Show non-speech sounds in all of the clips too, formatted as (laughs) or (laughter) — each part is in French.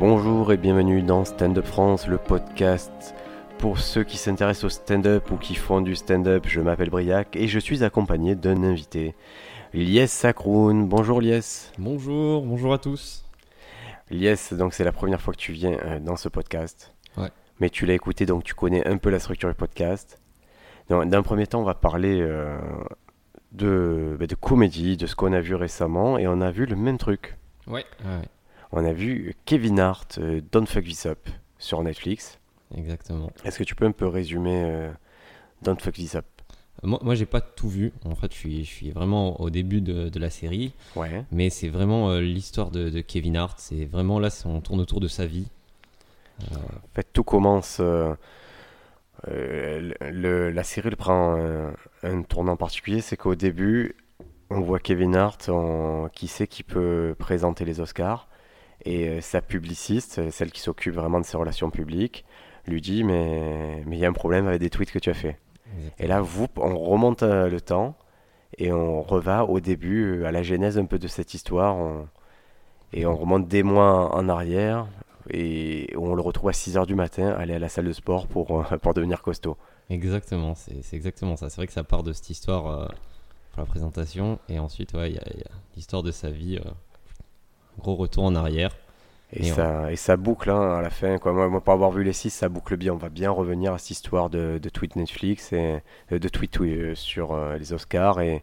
Bonjour et bienvenue dans Stand Up France, le podcast pour ceux qui s'intéressent au stand-up ou qui font du stand-up. Je m'appelle Briac et je suis accompagné d'un invité, Lies Sakroun. Bonjour Lies. Bonjour, bonjour à tous. Lies, donc c'est la première fois que tu viens euh, dans ce podcast. Ouais. Mais tu l'as écouté donc tu connais un peu la structure du podcast. D'un premier temps, on va parler euh, de, bah, de comédie, de ce qu'on a vu récemment et on a vu le même truc. Ouais, ouais, On a vu Kevin Hart, euh, Don't Fuck This Up sur Netflix. exactement. Est-ce que tu peux un peu résumer euh, Don't Fuck This Up? Moi, moi j'ai pas tout vu. En fait, je suis, je suis vraiment au début de, de la série. Ouais. Mais c'est vraiment euh, l'histoire de, de Kevin Hart. C'est vraiment là, on tourne autour de sa vie. En fait, tout commence. euh, le- le- la série elle prend un, un tournant particulier, c'est qu'au début, on voit Kevin Hart qui sait qu'il peut présenter les Oscars. Et euh, sa publiciste, euh, celle qui s'occupe vraiment de ses relations publiques, lui dit Mais mais il y a un problème avec des tweets que tu as fait. Et là, vous, on remonte euh, le temps et on reva au début, à la genèse un peu de cette histoire. on- et on remonte des mois en arrière et on le retrouve à 6h du matin, aller à la salle de sport pour, (laughs) pour devenir costaud. Exactement, c'est exactement ça. C'est vrai que ça part de cette histoire euh, pour la présentation. Et ensuite, ouais, il y a, l'histoire de sa vie. euh, gros retour en arrière. Et, Et ça, et ça boucle hein, à la fin. Quoi. Moi, moi, pour avoir vu les 6, ça boucle bien. On va bien revenir à cette histoire de, de tweet Netflix et euh, de tweet euh, sur euh, les Oscars. Et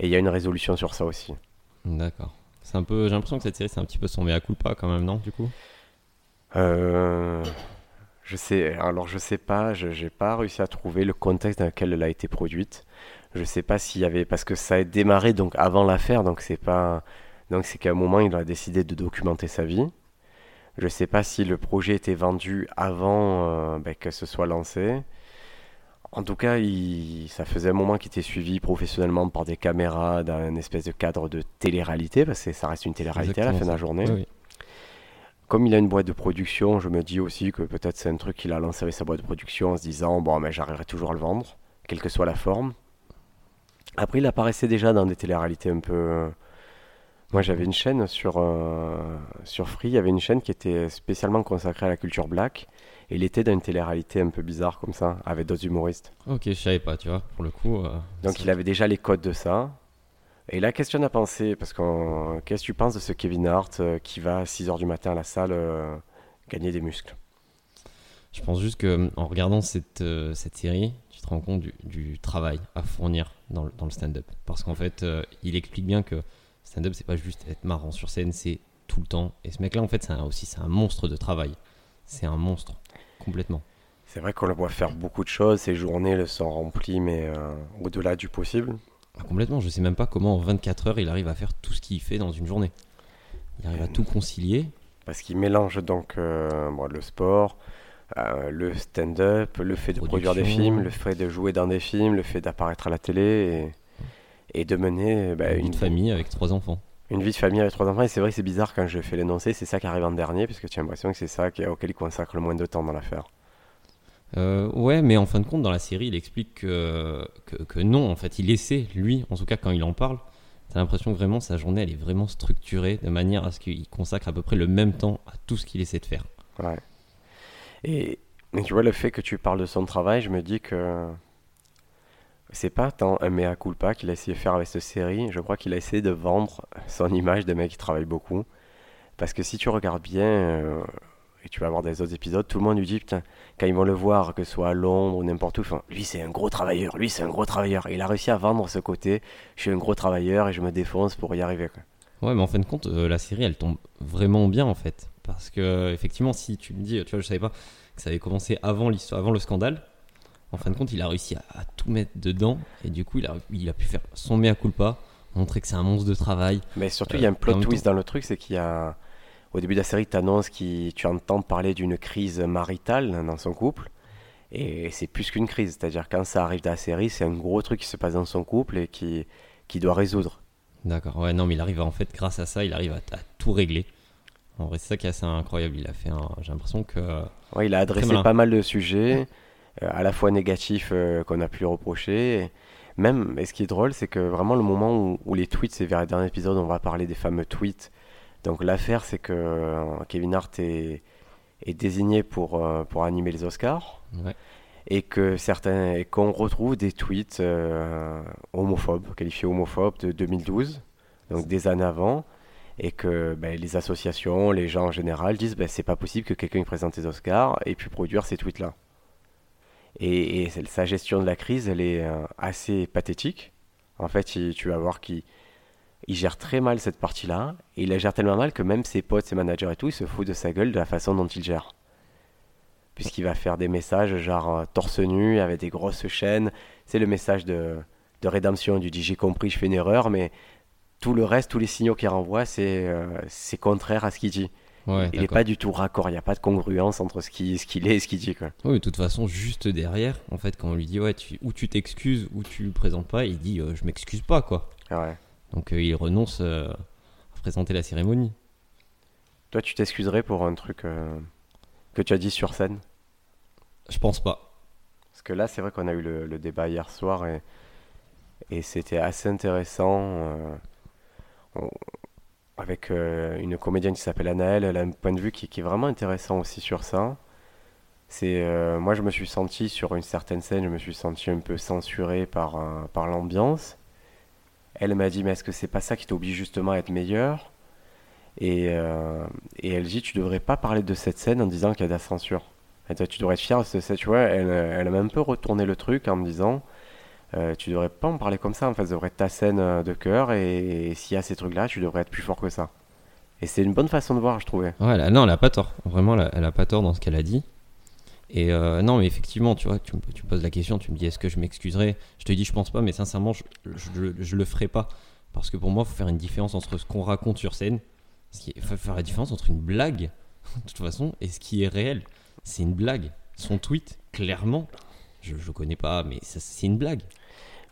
il y a une résolution sur ça aussi. D'accord. C'est un peu, j'ai l'impression que cette série, c'est un petit peu son mea culpa quand même, non Du coup? Je sais, alors je sais pas, je j'ai pas réussi à trouver le contexte dans lequel elle a été produite. Je sais pas s'il y avait, parce que ça a démarré donc avant l'affaire, donc c'est pas, donc c'est qu'à un moment il a décidé de documenter sa vie. Je sais pas si le projet était vendu avant euh, ben, que ce soit lancé. En tout cas, il- ça faisait un moment qu'il était suivi professionnellement par des caméras dans un espèce de cadre de télé-réalité, parce que ça reste une télé-réalité à la fin de la journée. Oui, oui. Comme il a une boîte de production, je me dis aussi que peut-être c'est un truc qu'il a lancé avec sa boîte de production en se disant bon mais j'arriverai toujours à le vendre, quelle que soit la forme. Après il apparaissait déjà dans des téléréalités un peu. Moi j'avais une chaîne sur, euh, sur Free, il y avait une chaîne qui était spécialement consacrée à la culture black. Et il était dans une télé-réalité un peu bizarre comme ça, avec d'autres humoristes. Ok, je savais pas, tu vois, pour le coup. euh, Donc il avait déjà les codes de ça. Et la question à penser, parce que qu'est-ce que tu penses de ce Kevin Hart euh, qui va à 6h du matin à la salle gagner des muscles? Je pense juste que en regardant cette, cette série, tu te rends compte du, du travail à fournir dans le, dans le stand-up. Parce qu'en fait, il explique bien que stand-up, c'est pas juste être marrant sur scène, c'est tout le temps. Et ce mec-là, en fait, c'est un- aussi c'est un monstre de travail. C'est un monstre, complètement. C'est vrai qu'on le voit faire beaucoup de choses, ses journées le sont remplies, mais euh, au-delà du possible. Ah, complètement, je sais même pas comment en 24 heures il arrive à faire tout ce qu'il fait dans une journée. Il arrive à tout concilier. Parce qu'il mélange donc euh, bon, le sport, euh, le stand-up, le fait de produire des films, le fait de jouer dans des films, le fait d'apparaître à la télé et, de mener bah, une vie de famille avec trois enfants. une vie de famille avec trois enfants. Et c'est vrai que c'est bizarre quand je fais l'énoncé, c'est ça qui arrive en dernier, parce que tu as l'impression que c'est ça qui- auquel il consacre le moins de temps dans l'affaire. Euh, ouais, mais en fin de compte, dans la série, il explique que, que, que non, en fait, il essaie, lui, en tout cas quand il en parle, t'as l'impression que vraiment sa journée, elle est vraiment structurée de manière à ce qu'il consacre à peu près le même temps à tout ce qu'il essaie de faire. Ouais. Et, et tu vois, le fait que tu parles de son travail, je me dis que c'est pas tant un mea culpa qu'il a essayé de faire avec cette série. Je crois qu'il a essayé de vendre son image de mec qui travaille beaucoup. Parce que si tu regardes bien, euh, et tu vas voir des autres épisodes, tout le monde lui dit, putain, quand ils vont le voir, que ce soit à Londres ou n'importe où, font, lui c'est un gros travailleur, lui c'est un gros travailleur. Il a réussi à vendre ce côté, je suis un gros travailleur et je me défonce pour y arriver. Ouais, mais en fin de compte, euh, la série, elle tombe vraiment bien, en fait. Parce que, effectivement, si tu me dis, tu vois, je savais pas que ça avait commencé avant l'histoire, avant le scandale. En fin de compte, il a réussi à, à tout mettre dedans. Et du coup, il a, il a pu faire son mea culpa, montrer que c'est un monstre de travail. Mais surtout, Euh, il y a un en plot twist dans le truc, c'est qu'il y a. Au début de la série, tu annonces que tu entends parler d'une crise maritale dans son couple. Et c'est plus qu'une crise. C'est-à-dire, quand ça arrive dans la série, c'est un gros truc qui se passe dans son couple et qui, qui doit résoudre. D'accord, ouais, non, mais il arrive à, en fait, grâce à ça, il arrive à, à tout régler. En vrai, c'est ça qui est assez incroyable. Il a fait un. J'ai l'impression que. Ouais, il a adressé pas mal de sujets, euh, à la fois négatifs euh, qu'on a pu lui reprocher. et Même, et ce qui est drôle, c'est que vraiment le moment où, où les tweets, c'est vers le dernier épisode, on va parler des fameux tweets Donc l'affaire, c'est que euh, Kevin Hart est, est désigné pour, euh, pour animer les Oscars Ouais. et que certains et qu'on retrouve des tweets euh, homophobes, qualifiés homophobes de 2012, donc des années avant, et que ben, les associations, les gens en général disent ben, c'est pas possible que quelqu'un qui présente les Oscars ait pu produire ces tweets-là. Et, sa gestion de la crise, elle est euh, assez pathétique. En fait, tu vas voir qu'il il gère très mal cette partie-là, et il la gère tellement mal que même ses potes, ses managers et tout, ils se foutent de sa gueule de la façon dont il gère. Puisqu'il va faire des messages genre euh, torse nu avec des grosses chaînes. C'est le message de, de rédemption du dit j'ai compris, je fais une erreur, mais tout le reste, tous les signaux qu'il renvoie, c'est euh, contraire à ce qu'il dit. Ouais, il n'est pas du tout raccord, il n'y a pas de congruence entre ce qu'il ce qu'il est et ce qu'il dit. Quoi. Oui, de toute façon, juste derrière, en fait, quand on lui dit ouais, tu, ou tu t'excuses ou tu le présentes pas, il dit euh, je m'excuse pas quoi. Ouais. Donc euh, il renonce euh, à présenter la cérémonie. Toi, tu t'excuserais pour un truc euh, que tu as dit sur scène? Je pense pas. Parce que là, c'est vrai qu'on a eu le, le débat hier soir et, et c'était assez intéressant. on- avec euh, une comédienne qui s'appelle Anaëlle, elle a un point de vue qui, est vraiment intéressant aussi sur ça. C'est, euh, moi, je me suis senti sur une certaine scène, je me suis senti un peu censuré par, euh, par l'ambiance. Elle m'a dit, mais est-ce que c'est pas ça qui t'oblige justement à être meilleur? Et, elle dit, tu devrais pas parler de cette scène en disant qu'il y a de la censure. Tu devrais être fier de cette scène, tu vois. Elle, elle m'a un peu retourné le truc en me disant, euh, tu devrais pas en parler comme ça, en fait, ça devrait être ta scène euh, de cœur, et, s'il y a ces trucs-là, tu devrais être plus fort que ça. Et c'est une bonne façon de voir, je trouvais. Ouais, non, elle a pas tort. Vraiment, elle a, pas tort dans ce qu'elle a dit. Et euh, non, mais effectivement, tu vois, tu, me- poses la question, tu me dis est-ce que je m'excuserai Je te dis je pense pas, mais sincèrement, je, je, je le ferai pas. Parce que pour moi, il faut faire une différence entre ce qu'on raconte sur scène, qui, faut faire la différence entre une blague, (laughs) de toute façon, et ce qui est réel. C'est une blague. Son tweet, clairement, je ne connais pas, mais c'est une blague.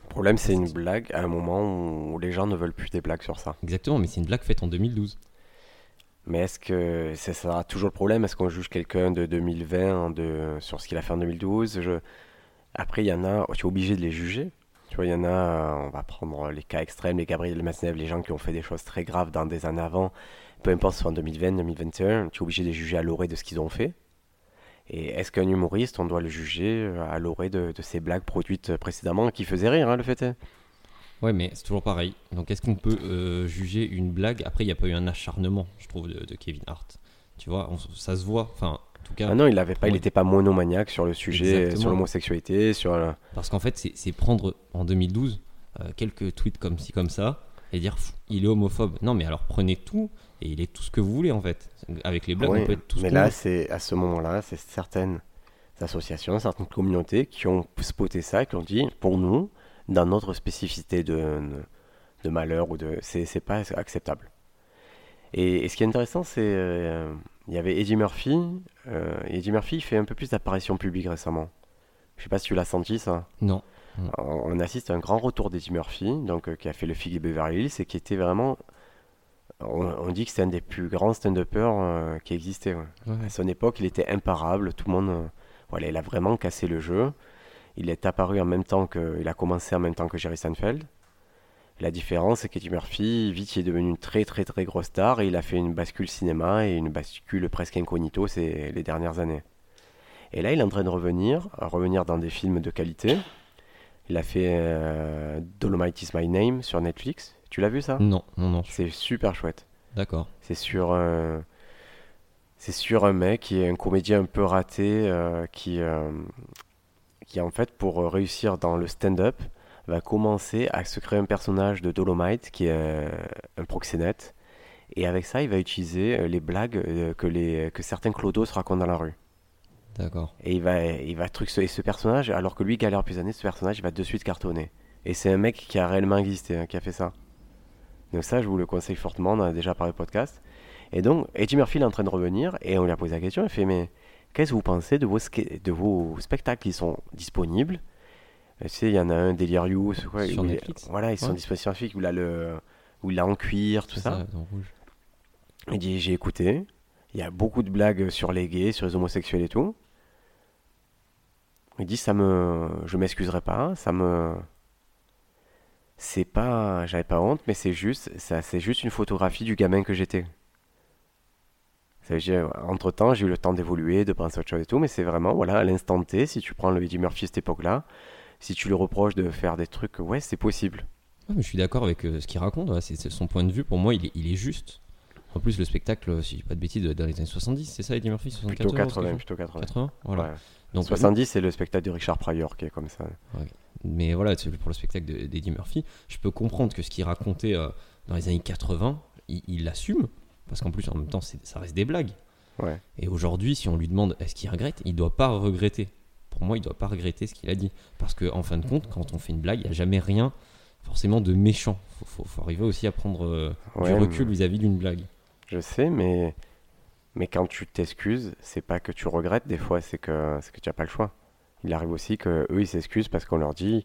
Le problème, c'est une blague à un moment où les gens ne veulent plus des blagues sur ça. Exactement, mais c'est une blague faite en 2012. Mais est-ce que ça sera toujours le problème? Est-ce qu'on juge quelqu'un de 2020 de, sur ce qu'il a fait en 2012 Je- Après, il y en a, tu es obligé de les juger. Tu vois, il y en a, euh, on va prendre les cas extrêmes, les Gabriel Masnev, les gens qui ont fait des choses très graves dans des années avant, peu importe si c'est en 2020, 2021, tu es obligé de les juger à l'orée de ce qu'ils ont fait. Et est-ce qu'un humoriste, on doit le juger euh, à l'orée de, de ses blagues produites précédemment qui faisaient rire, hein, le fait est? Ouais, mais c'est toujours pareil. Donc, est-ce qu'on peut euh, juger une blague? Après, il n'y a pas eu un acharnement, je trouve, de, de Kevin Hart. Tu vois, on- ça se voit. Enfin, en tout cas, Ah non, il n'avait pas, il n'était pas monomaniaque sur le sujet, Exactement. sur l'homosexualité, sur... euh, parce qu'en fait, c'est prendre en 2012 euh, quelques tweets comme ci, comme ça, et dire il est homophobe. Non, mais alors prenez tout et il est tout ce que vous voulez en fait. Avec les Oui, on peut être tout ce mais qu'on là, c'est à ce moment-là, c'est certaines associations, certaines communautés qui ont spoté ça, qui ont dit, pour nous, dans notre spécificité de, de malheur ou de, c'est pas acceptable. Et, et ce qui est intéressant, c'est euh, il y avait Eddie Murphy. euh, Eddie Murphy fait un peu plus d'apparitions publiques récemment. Je sais pas si tu l'as senti ça. Non. On on assiste à un grand retour d'Eddie Murphy, donc euh, qui a fait le Fig et Beverly Hills et qui était vraiment. On, on dit que c'est un des plus grands stand-uppers euh, qui existait. ouais. Ouais. À son époque, il était imparable. Tout le monde, euh, voilà, il a vraiment cassé le jeu. Il est apparu en même temps que, il a commencé en même temps que Jerry Seinfeld. La différence, c'est qu'Eddie Murphy, vite, il est devenu une très très très grosse star et il a fait une bascule cinéma et une bascule presque incognito ces les dernières années. Et là, il est en train de revenir, à revenir dans des films de qualité. Il a fait euh, Dolomite is My Name sur Netflix. Tu l'as vu ça? Non, non, non. C'est super chouette. D'accord. C'est sur un, c'est sur un mec qui est un comédien un peu raté, euh, qui, euh, qui en fait pour euh, réussir dans le stand-up va commencer à se créer un personnage de Dolomite qui est un, un proxénète. Et avec ça, il va utiliser euh, les blagues euh, que, les, que certains clodos racontent dans la rue. D'accord. Et il va, il va truc et ce personnage, alors que lui galère plus années, ce personnage il va de suite cartonner. Et c'est un mec qui a réellement existé, hein, qui a fait ça. Donc ça, je vous le conseille fortement, on en a déjà parlé de podcast. Et donc, Eddie Murphy il est en train de revenir, et on lui a posé la question, il fait, mais qu'est-ce que vous pensez de vos, ske- de vos spectacles qui sont disponibles? Tu sais, il y en a un, Delirious, quoi, Sur où il- Netflix Voilà, ils sont disponibles sur Netflix, où il a, le, où il a en cuir, tout ça. dans rouge. Il dit j'ai écouté, il y a beaucoup de blagues sur les gays, sur les homosexuels et tout. Il dit ça me je m'excuserai pas, ça me c'est pas j'avais pas honte mais c'est juste ça c'est juste une photographie du gamin que j'étais. Entre temps, j'ai eu le temps d'évoluer, de penser à autre chose et tout, mais c'est vraiment, voilà, à l'instant T, si tu prends le Eddie Murphy à cette époque-là, si tu lui reproches de faire des trucs, ouais, c'est possible. Mais je suis d'accord avec euh, ce qu'il raconte. ouais, c'est son point de vue. Pour moi, il est, il est juste. En plus, le spectacle, si je dis pas de bêtises, dans les années 70, c'est ça, Eddie Murphy 74 Plutôt quelque 80, chose plutôt 80. 80 Voilà. Ouais. Donc, 70, c'est le spectacle de Richard Pryor qui est comme ça. Mais voilà, pour le spectacle de- d'Eddie Murphy, je peux comprendre que ce qu'il racontait euh, dans les années 80, il l'assume. Parce qu'en plus, en même temps, ça reste des blagues. Ouais. Et aujourd'hui, si on lui demande est-ce qu'il regrette, il doit pas regretter. Pour moi, il doit pas regretter ce qu'il a dit. Parce qu'en en fin de compte, quand on fait une blague, il n'y a jamais rien forcément de méchant. Faut, faut, faut arriver aussi à prendre euh, Ouais, du recul vis-à-vis d'une blague. Je sais, mais, mais quand tu t'excuses, c'est pas que tu regrettes des fois, c'est que, c'est que tu n'as pas le choix. Il arrive aussi que eux ils s'excusent parce qu'on leur dit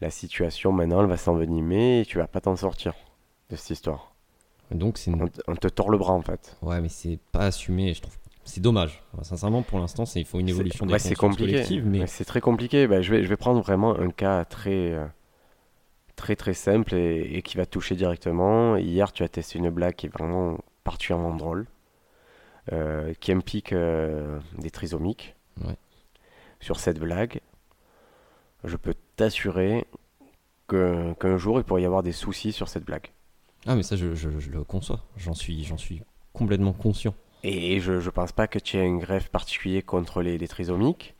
la situation maintenant elle va s'envenimer et tu vas pas t'en sortir de cette histoire. Donc c'est une- On, te- tord le bras en fait. ouais, mais c'est pas assumé. Je trouve c'est dommage. Enfin, sincèrement, pour l'instant, c'est il faut une évolution des ouais, c'est compliqué. mais Ouais, C'est très compliqué. Bah, je, vais, je vais prendre vraiment un cas très, euh, très très simple et, et qui va toucher directement. Hier, tu as testé une blague qui est vraiment particulièrement drôle, euh, qui implique euh, des trisomiques. Ouais. Sur cette blague, je peux t'assurer qu'un jour, il pourrait y avoir des soucis sur cette blague. ah, mais ça, je, je- je le conçois. J'en suis, suis complètement conscient. Et je ne pense pas que tu aies un greffe particulier contre les, les trisomiques.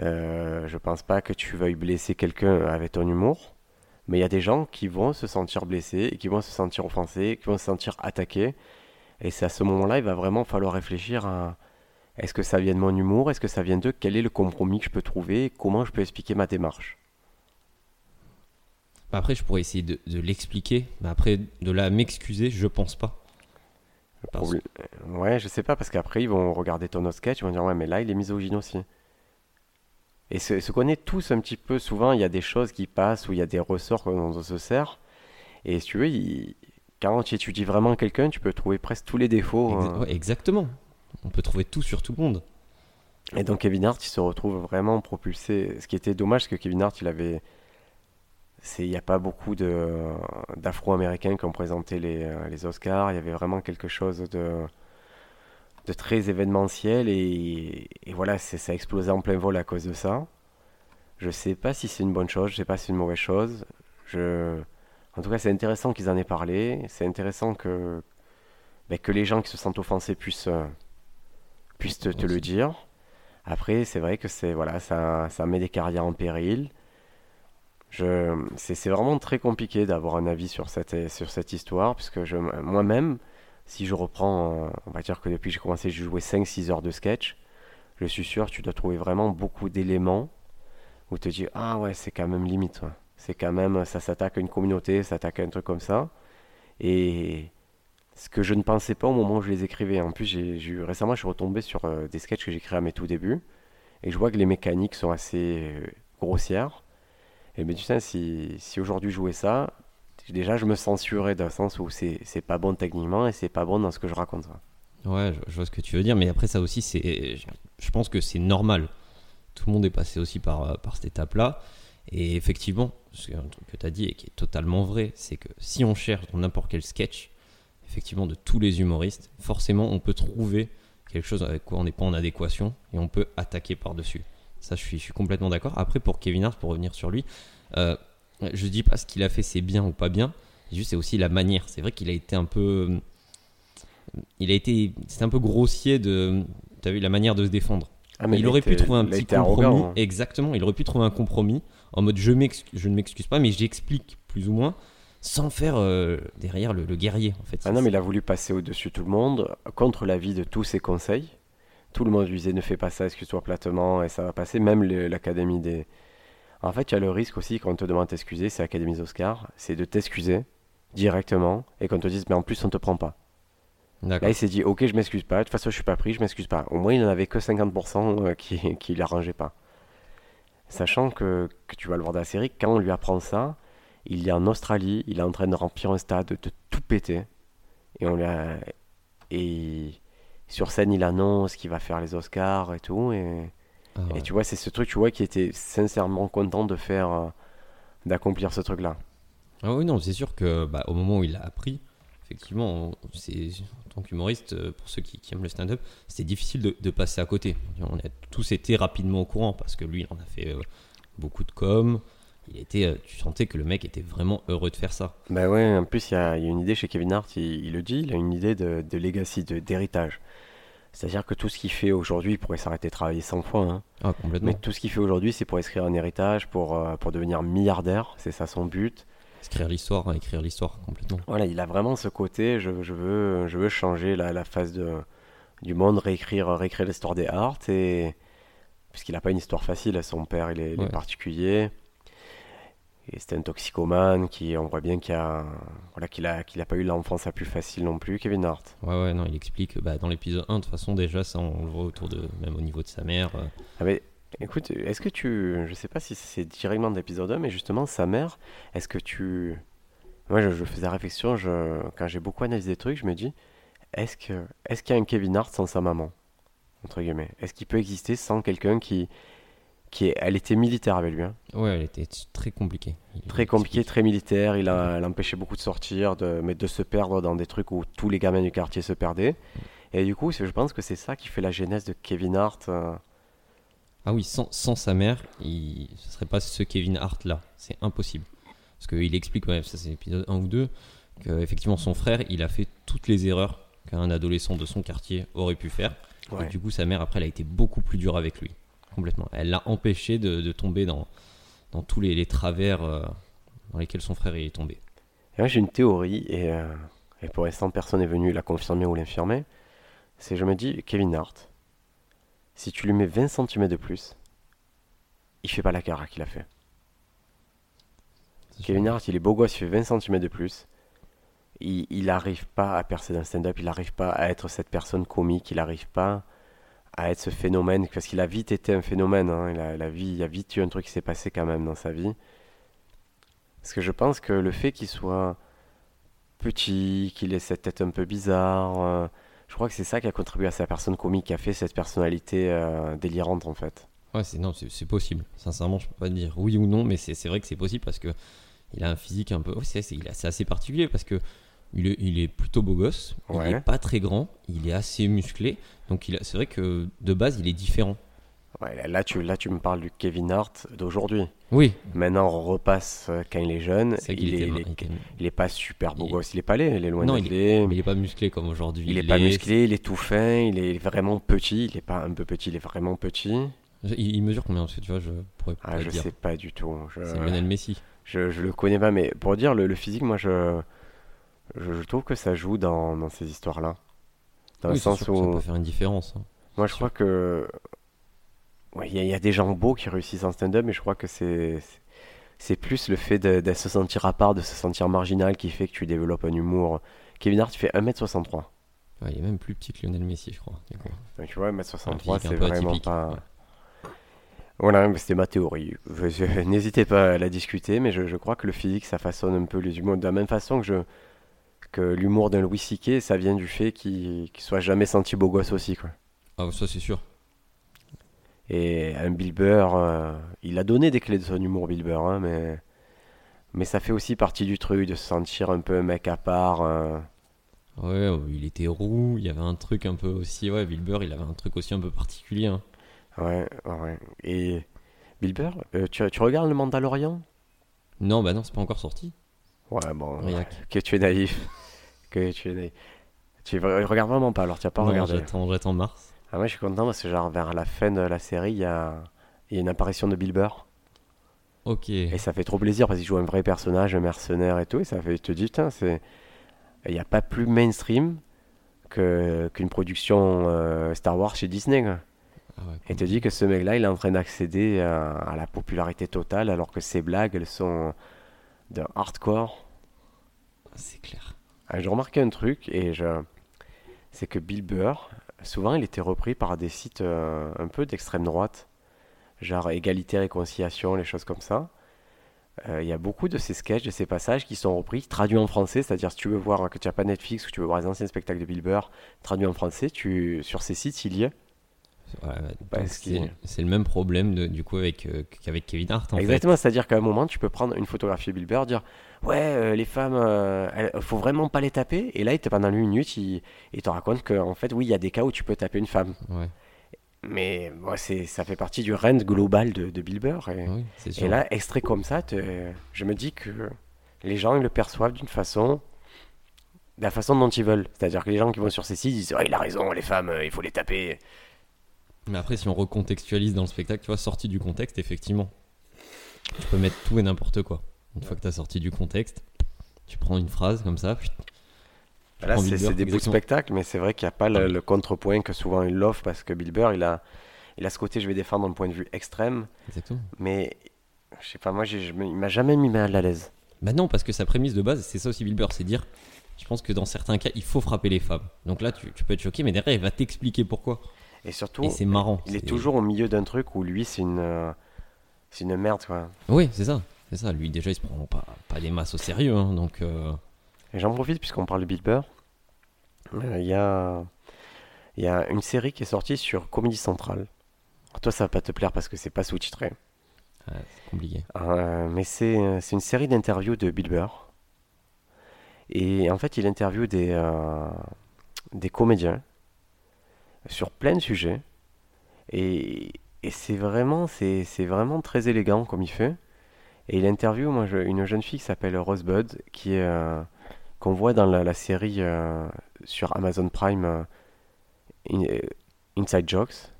Euh, je pense pas que tu veuilles blesser quelqu'un avec ton humour. Mais il y a des gens qui vont se sentir blessés, et qui vont se sentir offensés, qui vont se sentir attaqués. Et c'est à ce moment-là, il va vraiment falloir réfléchir à est-ce que ça vient de mon humour? Est-ce que ça vient d'eux Quel est le compromis que je peux trouver? Comment je peux expliquer ma démarche? Bah, Après, je pourrais essayer de, de l'expliquer, mais après, de là m'excuser, je pense pas. Le Parce- problème- euh, Ouais, je sais pas, parce qu'après, ils vont regarder ton autre sketch, ils vont dire, ouais, mais là, il est misogyne aussi. Et se, se connaît tous un petit peu. Souvent, il y a des choses qui passent, où il y a des ressorts dont on se sert. Et si tu veux, il- quand tu étudies vraiment quelqu'un, tu peux trouver presque tous les défauts. Exa- euh. ouais, exactement. On peut trouver tout sur tout le monde. Et donc, Kevin Hart, il se retrouve vraiment propulsé. Ce qui était dommage, c'est que Kevin Hart, il avait. Il n'y a pas beaucoup d'Afro-Américains qui ont présenté les, euh, les Oscars. Il y avait vraiment quelque chose de, de très événementiel. Et, voilà, ça a explosé en plein vol à cause de ça. Je sais pas si c'est une bonne chose, je sais pas si c'est une mauvaise chose. En tout cas, c'est intéressant qu'ils en aient parlé. C'est intéressant que, ben, que les gens qui se sentent offensés puissent, puissent te, te le dire. Après, c'est vrai que c'est voilà, ça, ça met des carrières en péril. Je, c'est, c'est vraiment très compliqué d'avoir un avis sur cette, sur cette histoire, puisque je, moi-même, si je reprends, on va dire que depuis que j'ai commencé, j'ai joué 5-6 heures de sketch, je suis sûr tu dois trouver vraiment beaucoup d'éléments où te dis ah ouais, c'est quand même limite. ouais. C'est quand même, ça s'attaque à une communauté, ça s'attaque à un truc comme ça. Et ce que je ne pensais pas au moment où je les écrivais. En plus, récemment, je suis retombé sur euh, des sketchs que j'ai créés à mes tout débuts. Et je vois que les mécaniques sont assez euh, grossières. Et me dis, tiens, si, aujourd'hui je jouais ça, déjà je me censurais dans le sens où c'est, c'est pas bon techniquement et c'est pas bon dans ce que je raconte. Ouais, je, vois ce que tu veux dire, mais après ça aussi, c'est, je, je pense que c'est normal. Tout le monde est passé aussi par, euh, par cette étape-là. Et effectivement, c'est un truc que tu as dit et qui est totalement vrai, c'est que si on cherche dans n'importe quel sketch, effectivement, de tous les humoristes, forcément, on peut trouver quelque chose avec quoi on n'est pas en adéquation et on peut attaquer par-dessus. Ça, je suis, je suis complètement d'accord. Après, pour Kevin Hart, pour revenir sur lui, euh, je dis pas ce qu'il a fait, c'est bien ou pas bien. Juste, c'est aussi la manière. C'est vrai qu'il a été un peu. Il a été. C'est un peu grossier de. Tu as vu la manière de se défendre. Ah, il aurait pu trouver un petit compromis. arrogant, hein. Exactement, il aurait pu trouver un compromis en mode je, je ne m'excuse pas, mais j'explique plus ou moins, sans faire euh, derrière le, le guerrier. En fait. Ah non, mais il a voulu passer au-dessus de tout le monde, contre l'avis de tous ses conseils. Tout le monde lui disait ne fais pas ça, excuse-toi platement, et ça va passer. Même l'Académie des. En fait, il y a le risque aussi quand on te demande de t'excuser, c'est l'Académie des Oscars, c'est de t'excuser directement et qu'on te dise mais en plus on te prend pas. Là, il s'est dit ok, je m'excuse pas, de toute façon je suis pas pris, je m'excuse pas. Au moins, il n'en avait que 50% euh, qui, qui l'arrangeait pas. Sachant que, que tu vas le voir dans la série, quand on lui apprend ça, il est en Australie, il est en train de remplir un stade, de tout péter. Et on lui a- Et sur scène, il annonce qu'il va faire les Oscars et tout. Et, Ah ouais. et tu vois, c'est ce truc, tu vois, qui était sincèrement content de faire, euh, d'accomplir ce truc-là. Ah oui, non, c'est sûr que bah, au moment où il a appris, effectivement, c'est en tant qu'humoriste, euh, pour ceux qui, qui aiment le stand-up, c'était difficile de, de passer à côté. On a tous été rapidement au courant parce que lui, il en a fait euh, beaucoup de com. Il était, euh, tu sentais que le mec était vraiment heureux de faire ça. Bah ouais, en plus, il y a, il y a une idée chez Kevin Hart, il, il le dit, il a une idée de, de legacy, de- d'héritage. C'est-à-dire que tout ce qu'il fait aujourd'hui, il pourrait s'arrêter de travailler 100 fois. hein. Ah, complètement. Mais tout ce qu'il fait aujourd'hui, c'est pour écrire un héritage, pour, euh, pour devenir milliardaire. C'est ça son but. Écrire l'histoire, hein, écrire l'histoire complètement. Voilà, il a vraiment ce côté, je, je veux, je veux changer la, la face de, du monde, réécrire, réécrire l'histoire des Hart. Et... Puisqu'il n'a pas une histoire facile, son père, il est, il est Ouais. particulier. Et c'était un toxicomane qui, on voit bien qu'il a, voilà, qu'il a, qu'il a pas eu l'enfance la plus facile non plus, Kevin Hart. Ouais, ouais, non, il explique bah, dans l'épisode 1, de toute façon, déjà, ça, on le voit autour de, même au niveau de sa mère. euh, Ah mais, écoute, est-ce que tu... Je sais pas si c'est directement de l'épisode 1, mais justement, sa mère, est-ce que tu... Moi, je, je faisais la réflexion, je, quand j'ai beaucoup analysé des trucs, je me dis, est-ce que, est-ce qu'il y a un Kevin Hart sans sa maman? Entre guillemets. Est-ce qu'il peut exister sans quelqu'un qui... qui est... Elle était militaire avec lui, hein. Ouais, elle était très compliquée. Très compliqué, explique. très militaire, il a, elle empêchait beaucoup de sortir, de, mais de se perdre dans des trucs où tous les gamins du quartier se perdaient. Et du coup, je pense que c'est ça qui fait la genèse de Kevin Hart. euh, Ah oui, sans, sans sa mère, il, ce serait pas ce Kevin Hart là. C'est impossible. Parce qu'il explique, ouais, ça c'est l'épisode 1 ou 2, qu'effectivement son frère, il a fait toutes les erreurs qu'un adolescent de son quartier aurait pu faire. ouais. Et du coup, sa mère, après, elle a été beaucoup plus dure avec lui. Complètement. Elle l'a empêché de, de tomber dans, dans tous les, les travers euh, dans lesquels son frère est tombé. Et moi, j'ai une théorie, et, euh, et pour l'instant, personne n'est venu la confirmer ou l'infirmer. C'est, je me dis, Kevin Hart, si tu lui mets 20 cm de plus, il fait pas la carrière qu'il a fait. Kevin. Hart, il est beau gosse, il fait 20 cm de plus. Il il n'arrive pas à percer dans le stand-up, il n'arrive pas à être cette personne comique, il n'arrive pas à être ce phénomène, parce qu'il a vite été un phénomène. hein, il, a, la vie, il a vite eu un truc qui s'est passé quand même dans sa vie. Parce que je pense que le fait qu'il soit petit, qu'il ait cette tête un peu bizarre, euh, je crois que c'est ça qui a contribué à sa personne comique, qui a fait cette personnalité euh, délirante en fait. Ouais, c'est non, c'est c'est possible. Sincèrement, je peux pas dire oui ou non, mais c'est c'est vrai que c'est possible parce que il a un physique un peu. c'est assez particulier parce que il est, il est plutôt beau gosse. Il Ouais. est pas très grand. Il est assez musclé. Donc c'est vrai que de base, il est différent. Ouais, là, tu, là, tu me parles du Kevin Hart d'aujourd'hui. Oui. Maintenant, on repasse euh, quand il est jeune. Est- il, il est, était- il est pas super beau il- gosse. Il est pas laid, il est loin Non, il mais il est pas musclé comme aujourd'hui. Il est pas musclé, il est tout fin, il est vraiment petit. Il est pas un peu petit, il est vraiment petit. Il, mesure combien Parce que tu vois, je pourrais Ah, je dire. sais pas du tout. Je, C'est Lionel Messi. je, je le connais pas, mais pour dire le, le physique, moi, je, je, je trouve que ça joue dans, dans ces histoires-là. Dans Oui, le sens que ça où, peut faire une différence. hein. moi, je crois que, ouais, il y, a- il y a des gens beaux qui réussissent en stand-up, mais je crois que c'est, plus le fait de, de se sentir à part, de se sentir marginal, qui fait que tu développes un humour. Kevin Hart, il fait 1m63. Ouais, il est même plus petit que Lionel Messi, je crois. du coup. Donc, tu vois, Un 1m63, physique un c'est vraiment atypique, pas. ouais. Voilà, c'était ma théorie. (laughs) N'hésitez pas à la discuter, mais je, je crois que le physique, ça façonne un peu les humours. De la même façon que, je, que l'humour d'un Louis C.K., ça vient du fait qu'il soit jamais senti beau gosse aussi. Quoi. Ah, ça c'est sûr. Et un Bill Burr, euh, il a donné des clés de son humour, Bill Burr, hein, mais, mais ça fait aussi partie du truc, de se sentir un peu un mec à part. euh. Ouais, oh, il était roux, il y avait un truc un peu aussi. Ouais, Wilbur, il avait un truc aussi un peu particulier. hein. Ouais, ouais. Et Bill Burr, euh, tu, tu regardes le Mandalorian? Non, bah non, c'est pas encore sorti. Ouais, bon, que tu es naïf. (laughs) que tu es naïf. Tu regardes vraiment pas, alors tu n'as pas Non, regardé. j'attends, j'attends mars. Ah ouais, je suis content parce que genre vers la fin de la série, il y a, y a une apparition de Bill Burr. Ok. Et ça fait trop plaisir parce qu'il joue un vrai personnage, un mercenaire et tout. Et ça fait, tu te dis, putain, c'est... Il n'y a pas plus mainstream que, qu'une production euh, Star Wars chez Disney. quoi. Ah ouais, Et te dis que ce mec-là, il est en train d'accéder à, à la popularité totale alors que ses blagues, elles sont d'un hardcore. c'est clair. Ah, J'ai remarqué un truc et je... c'est que Bill Burr, souvent il était repris par des sites euh, un peu d'extrême droite, genre égalité, réconciliation, les choses comme ça. Euh, Il y a beaucoup de ces sketchs, de ces passages qui sont repris, traduits en français, c'est-à-dire si tu veux voir que tu n'as pas Netflix ou tu veux voir les anciens spectacles de Bill Burr traduits en français, tu... sur ces sites il y est. Voilà, qu'il- c'est le même problème de- du coup avec euh, qu'avec Kevin Hart en. Exactement, c'est-à-dire qu'à un moment, tu peux prendre une photographie de Bill Burr, dire Ouais, euh, les femmes, euh, elles- faut vraiment pas les taper. Et là, il te, pendant une minute, il, il te raconte qu'en fait, oui, il y a des cas où tu peux taper une femme. Ouais, Mais c'est, ça fait partie du rent global de, de Bill Burr. Et, oui, là, extrait comme ça, te- je me dis que les gens ils le perçoivent d'une façon. De la façon dont ils veulent. C'est-à-dire que les gens qui vont sur ces sites disent Ouais, il a raison, les femmes, euh, il faut les taper. Mais après, si on recontextualise dans le spectacle, tu vois, sorti du contexte, effectivement, tu peux mettre tout et n'importe quoi. Une fois que tu as sorti du contexte, tu prends une phrase comme ça, tu Là, c'est, des bouts de exactement. spectacle, mais c'est vrai qu'il n'y a pas le, le contrepoint que souvent il l'offre parce que Bill Burr, il a, il a ce côté, je vais défendre un point de vue extrême, Exactement. mais je sais pas, moi, je il m'a jamais mis mal à l'aise. Bah non, parce que sa prémisse de base, c'est ça aussi Bill Burr, c'est dire, je pense que dans certains cas, il faut frapper les femmes. Donc là, tu, tu peux être choqué, mais derrière, il va t'expliquer pourquoi. Et surtout, Et c'est marrant. il est toujours au milieu d'un truc où lui, c'est une, euh, c'est une merde, quoi. Oui, c'est ça. C'est ça. Lui, déjà, il se prend pas, pas des masses au sérieux. hein, donc, euh, Et j'en profite puisqu'on parle de Bill Burr. Euh, Il y, a, il y a une série qui est sortie sur Comédie Centrale. Toi, ça va pas te plaire parce que c'est pas sous-titré. ouais, c'est compliqué. Euh, mais c'est c'est une série d'interviews de Bill Burr. Et en fait, il interviewe des, euh, des comédiens sur plein de sujets. Et, et c'est vraiment, c'est vraiment très élégant comme il fait. Et il interviewe moi, je- une jeune fille qui s'appelle Rosebud, qui euh, qu'on voit dans la, la série euh, sur Amazon Prime euh, In- euh, Inside Jokes.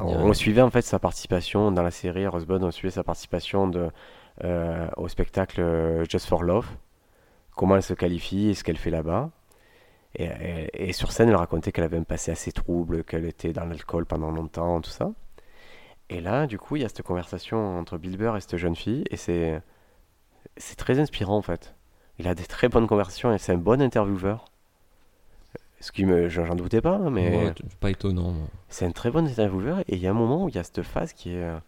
On, suivait en fait sa participation dans la série Rosebud, on suivait sa participation de, euh, au spectacle Just for Love, comment elle se qualifie et ce qu'elle fait là-bas. Et, et- et sur scène, elle racontait qu'elle avait un passé assez trouble, qu'elle était dans l'alcool pendant longtemps, tout ça. Et là, du coup, il y a cette conversation entre Bill Burr et cette jeune fille, et c'est c'est très inspirant en fait. Il a des très bonnes conversations et c'est un bon intervieweur. Ce qui me, j'en doutais pas, hein, mais Ouais, pas étonnant. c'est un très bon intervieweur. Et il y a un moment où il y a cette phase qui est, euh,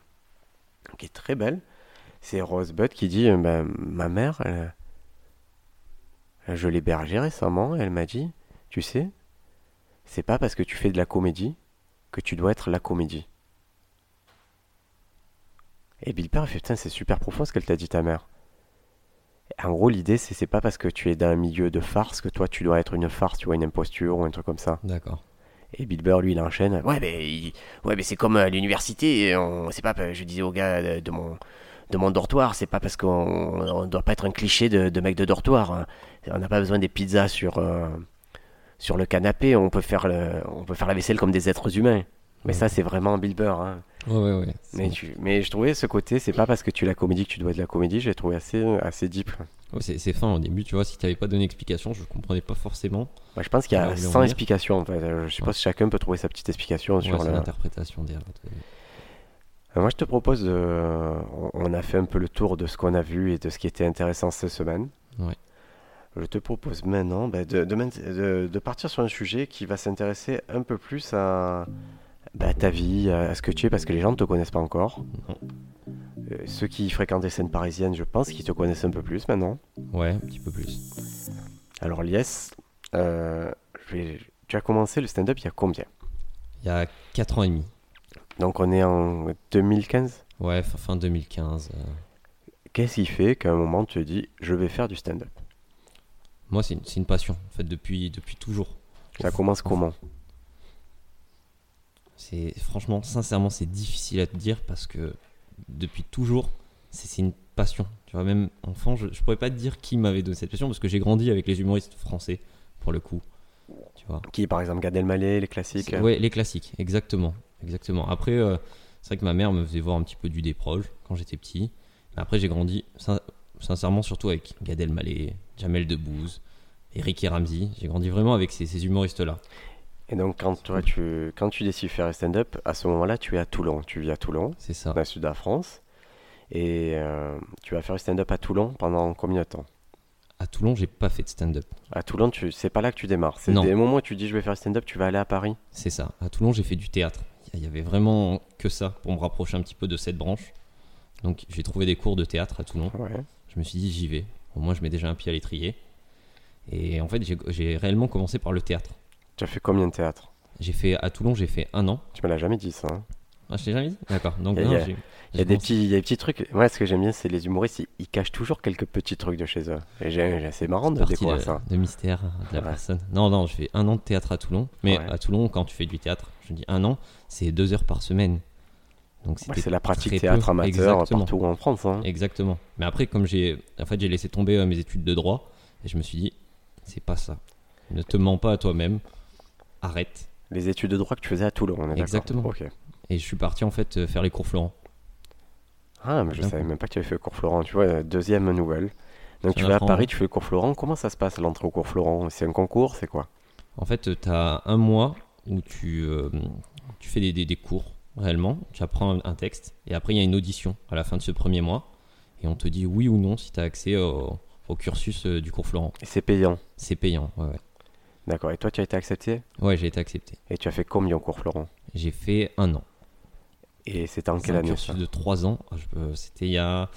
qui est très belle. C'est Rosebud qui dit ben, Ma mère, elle- je l'ai bergée récemment, elle m'a dit Tu sais, c'est pas parce que tu fais de la comédie que tu dois être la comédie. Et Bill il fait Putain, c'est super profond ce qu'elle t'a dit, ta mère. En gros, l'idée, c'est c'est pas parce que tu es dans un milieu de farce que toi, tu dois être une farce, tu vois, une imposture ou un truc comme ça. D'accord. Et Bill Burr, lui, il enchaîne. Ouais, mais, il- ouais, mais c'est comme à l'université. On... C'est pas, je disais au gars de mon, de mon dortoir, c'est pas parce qu'on on doit pas être un cliché de, de mec de dortoir. hein. On n'a pas besoin des pizzas sur, euh, sur le canapé. On peut, faire le, on peut faire la vaisselle comme des êtres humains. Mais Ouais. ça, c'est vraiment Bill Burr. hein. Ouais. Mais, tu- je trouvais ce côté, c'est pas parce que tu es la comédie que tu dois être la comédie. J'ai trouvé assez, assez deep. c'est fin au début, tu vois. Si t'avais pas donné explication, je comprenais pas forcément. Je pense qu'il y a vous voulez en 100 venir explications. En fait. Euh, Je suppose que chacun peut trouver sa petite explication sur le. l'interprétation derrière. Euh, Moi, je te propose, de- on- a fait un peu le tour de ce qu'on a vu et de ce qui était intéressant cette semaine. Ouais. Je te propose maintenant bah, de, partir sur un sujet qui va s'intéresser un peu plus à, bah, à ta vie, à, ce que tu es, parce que les gens ne te connaissent pas encore. Non. Euh, ceux qui fréquentent les scènes parisiennes, je pense qu'ils te connaissent un peu plus maintenant. Ouais, un petit peu plus. Alors, Lies, euh, tu as commencé le stand-up il y a combien? Il y a 4 ans et demi. Donc, on est en 2015 Ouais, fin, fin 2015. euh. Qu'est-ce qui fait qu'à un moment tu te dis je vais faire du stand-up? Moi, c'est une, passion, en fait, depuis, depuis toujours. Ça commence comment? C'est franchement, sincèrement, c'est difficile à te dire parce que depuis toujours, c'est c'est une passion. Tu vois, même enfant, je, je pourrais pas te dire qui m'avait donné cette passion parce que j'ai grandi avec les humoristes français pour le coup. Tu vois. Qui par exemple Gad Elmaleh, les classiques Ouais, les classiques, exactement, exactement. Après, euh, c'est vrai que ma mère me faisait voir un petit peu du déproche quand j'étais petit. Mais après, j'ai grandi sin- sincèrement surtout avec Gad Elmaleh, Jamel Debbouze, Eric et Ramsey. J'ai grandi vraiment avec ces, ces humoristes-là. Et donc quand toi tu quand tu décides de faire stand-up, à ce moment-là tu es à Toulon, tu vis à Toulon, C'est ça. dans le sud de la France, et euh, tu vas faire stand-up à Toulon pendant combien de temps? À Toulon, j'ai pas fait de stand-up. À Toulon, tu c'est pas là que tu démarres. C'est des moments où tu dis je vais faire stand-up, tu vas aller à Paris. C'est ça. À Toulon, j'ai fait du théâtre. Il y avait vraiment que ça pour me rapprocher un petit peu de cette branche. Donc, j'ai trouvé des cours de théâtre à Toulon. Ouais. Je me suis dit, j'y vais. Au moins, je mets déjà un pied à l'étrier. Et en fait, j'ai- j'ai réellement commencé par le théâtre. Tu as fait combien de théâtre J'ai fait à Toulon, j'ai fait un an. Tu me l'as jamais dit ça. hein. Ah, je t'ai jamais dit D'accord. Donc, Il y a- non, il y a- j'ai- Il y a j'ai des petits, il y a des petits trucs. Moi, ce que j'aime bien, c'est les humoristes, ils, ils cachent toujours quelques petits trucs de chez eux. Et j'ai- j'ai- c'est marrant de découvrir de, ça. de mystère de la Ouais. personne. Non, non, je fais un an de théâtre à Toulon. Mais Ouais. à Toulon, quand tu fais du théâtre, je dis un an, c'est deux heures par semaine. Donc Ouais, c'est la pratique théâtre peu. amateur Exactement. partout en France. hein. Exactement. Mais après, comme j'ai en fait, j'ai laissé tomber euh, mes études de droit, et je me suis dit, c'est pas ça. Ne te mens pas à toi-même. Arrête. Les études de droit que tu faisais à Toulon, on est d'accord Exactement. Ok. Et je suis parti en fait euh, faire les cours Florent. Ah, mais je savais même pas que tu avais fait le cours Florent. Tu vois, euh, deuxième nouvelle. Donc Tu vas à Paris, tu fais le cours Florent. Comment ça se passe l'entrée au cours Florent? C'est un concours C'est quoi? En fait, tu as un mois où tu, euh, tu fais des, des- des cours réellement, tu apprends un, texte, et après il y a une audition à la fin de ce premier mois, et on te dit oui ou non si tu as accès au, au cursus euh, du cours Florent. Et c'est payant? C'est payant, ouais, ouais. D'accord. Et toi, tu as été accepté? Ouais, j'ai été accepté. Et tu as fait combien au cours Florent? J'ai fait un an. Et c'était en quelle un année cursus ça de trois ans. Je peux- C'était il y a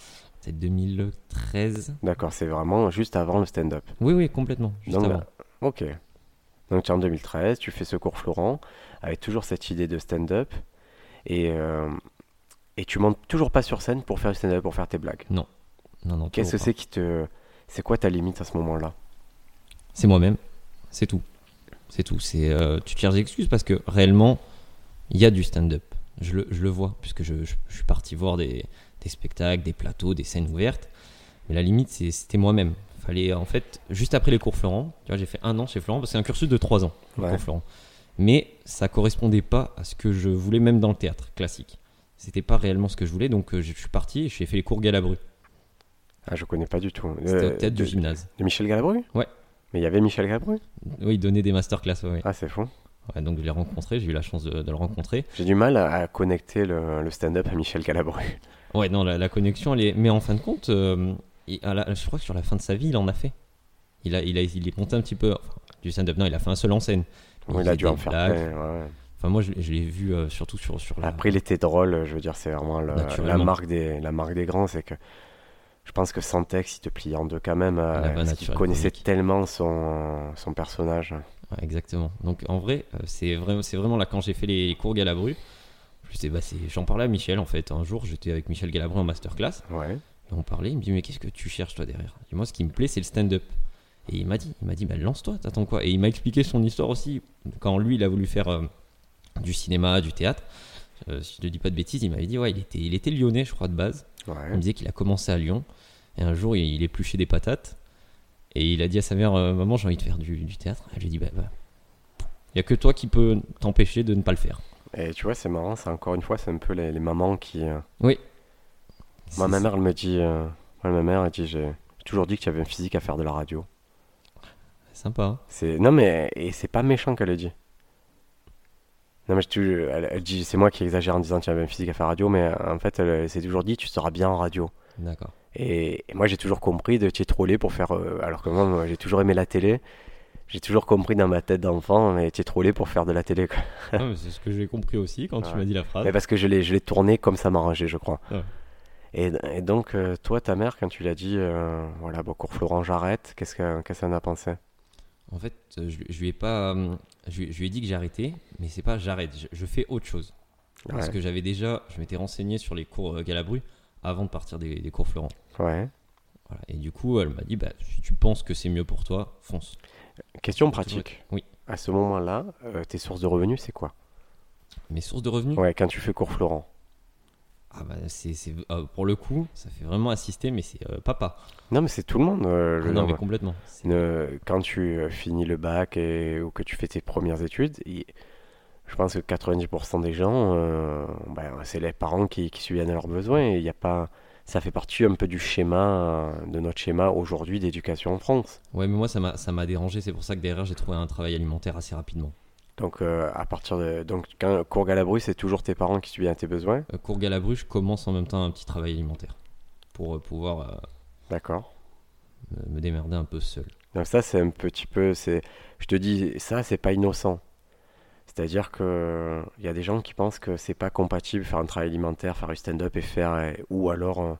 peut-être 2013. D'accord, c'est vraiment juste avant le stand-up. Oui, oui, complètement. Juste Donc, avant. Ok. Donc tu es en 2013, tu fais ce cours Florent avec toujours cette idée de stand-up et, euh, et tu montes toujours pas sur scène pour faire du stand-up, pour faire tes blagues? Non, non, Qu'est-ce que c'est qui te... C'est quoi ta limite à ce moment-là? C'est moi-même. C'est tout. C'est tout. C'est euh, tu te cherches des excuses parce que réellement, il y a du stand-up. Je le, je le vois puisque je, je- je suis parti voir des, des spectacles, des plateaux, des scènes ouvertes. Mais la limite, c'était moi-même. Fallait en fait juste après les cours Florent. Tu vois, j'ai fait un an chez Florent parce que c'est un cursus de trois ans. le Ouais. cours Florent. Mais ça correspondait pas à ce que je voulais même dans le théâtre classique. C'était pas réellement ce que je voulais, donc euh, je suis parti et j'ai fait les cours Galabru. Ah, je connais pas du tout. C'était Euh, au théâtre de, du gymnase. de Michel Galabru? Ouais. Mais il y avait Michel Galabru? Oui, il donnait des masterclass, ouais. Ah, c'est fou. Ouais, donc je l'ai rencontré, j'ai eu la chance de, de le rencontrer. J'ai du mal à, à connecter le, le stand-up à Michel Galabru. Ouais, non, la, la connexion, elle est. Mais en fin de compte, euh, il- la- je crois que sur la fin de sa vie, il en a fait. Il, a, il, a, il est monté un petit peu. enfin, du stand-up, non, il a fait un seul en scène. Oui, il a dû en faire plein, ouais. Enfin, moi, je, je l'ai vu euh, surtout sur, sur la. Après, il était drôle, je veux dire, c'est vraiment la, marque des, la marque des grands, c'est que je pense que sans texte, il te plie en deux quand même, euh, La vanne parce naturelle connaissait comique. tellement son, son personnage. Ouais, exactement. Donc en vrai, euh, c'est vraiment, c'est vraiment là quand j'ai fait les cours Galabru. je sais, bah, J'en parlais à Michel en fait. Un jour, j'étais avec Michel Galabru en masterclass. Ouais. Et on parlait, il me dit mais qu'est-ce que tu cherches toi derrière? Et moi ce qui me plaît c'est le stand-up. Et il m'a dit, il m'a dit bah, lance-toi, t'attends quoi? Et il m'a expliqué son histoire aussi quand lui il a voulu faire euh, du cinéma, du théâtre. Euh, si je ne dis pas de bêtises, il m'avait dit ouais il était, il était lyonnais je crois de base. Il me disait qu'il a commencé à Lyon et un jour il, il épluchait des patates et il a dit à sa mère euh, maman j'ai envie de faire du, du théâtre. Elle lui a dit bah bah, il y a que toi qui peux t'empêcher de ne pas le faire. Et tu vois, c'est marrant, c'est encore une fois, c'est un peu les, les mamans qui. euh, Oui. Moi, ma mère, elle me dit. euh, moi, ma mère, elle dit j'ai toujours dit que tu avais un physique à faire de la radio. sympa. hein. C'est non mais et c'est pas méchant qu'elle le dit. Non mais je elle, elle dit c'est moi qui exagère en disant tu avais un physique à faire radio mais en fait elle, elle s'est toujours dit tu seras bien en radio. D'accord. Et, et moi j'ai toujours compris de t'y troller pour faire euh, alors que moi, moi, j'ai toujours aimé la télé. J'ai toujours compris dans ma tête d'enfant mais t'y troller pour faire de la télé (laughs) mais c'est ce que j'ai compris aussi quand tu m'as dit la phrase. Mais parce que je l'ai je l'ai tourné comme ça m'arrangeait je crois. Ouais. Et, et donc euh, toi ta mère quand tu l'as dit euh, voilà bon cours Florent j'arrête qu'est-ce que- qu'est-ce qu'elle en a pensé? En fait, je, je lui ai pas, je, lui- je lui ai dit que j'arrêtais, mais c'est pas j'arrête, je, je fais autre chose. Parce que j'avais déjà, je m'étais renseigné sur les cours Galabru avant de partir des, des cours Florent. Ouais. Voilà. Et du coup, elle m'a dit, bah, si tu penses que c'est mieux pour toi, fonce. Question pratique. Oui. À ce moment-là, euh, tes sources de revenus, c'est quoi? Mes sources de revenus, Ouais, quand tu fais cours Florent. ah bah, c'est, euh, pour le coup, ça fait vraiment assister, mais c'est euh, papa. Non, mais c'est tout le monde. euh, je Ah non, mais complètement. Ne- quand tu finis le bac et, ou que tu fais tes premières études, il- je pense que 90% des gens, euh, ben, c'est les parents qui, qui subviennent à leurs besoins. Et y a pas, ça fait partie un peu du schéma, euh, de notre schéma aujourd'hui d'éducation en France. Ouais, mais moi, ça m'a, dérangé. C'est pour ça que derrière, j'ai trouvé un travail alimentaire assez rapidement. Donc, euh, à partir de. Donc, quand cours Galabru, c'est toujours tes parents qui subviennent à tes besoins? Euh, cours Galabru, je commence en même temps un petit travail alimentaire pour pouvoir D'accord. me- me démerder un peu seul. Donc ça, c'est un petit peu, je te dis, ça, c'est pas innocent. C'est-à-dire que il y a des gens qui pensent que c'est pas compatible faire un travail alimentaire, faire du stand-up et faire, euh, ou alors euh,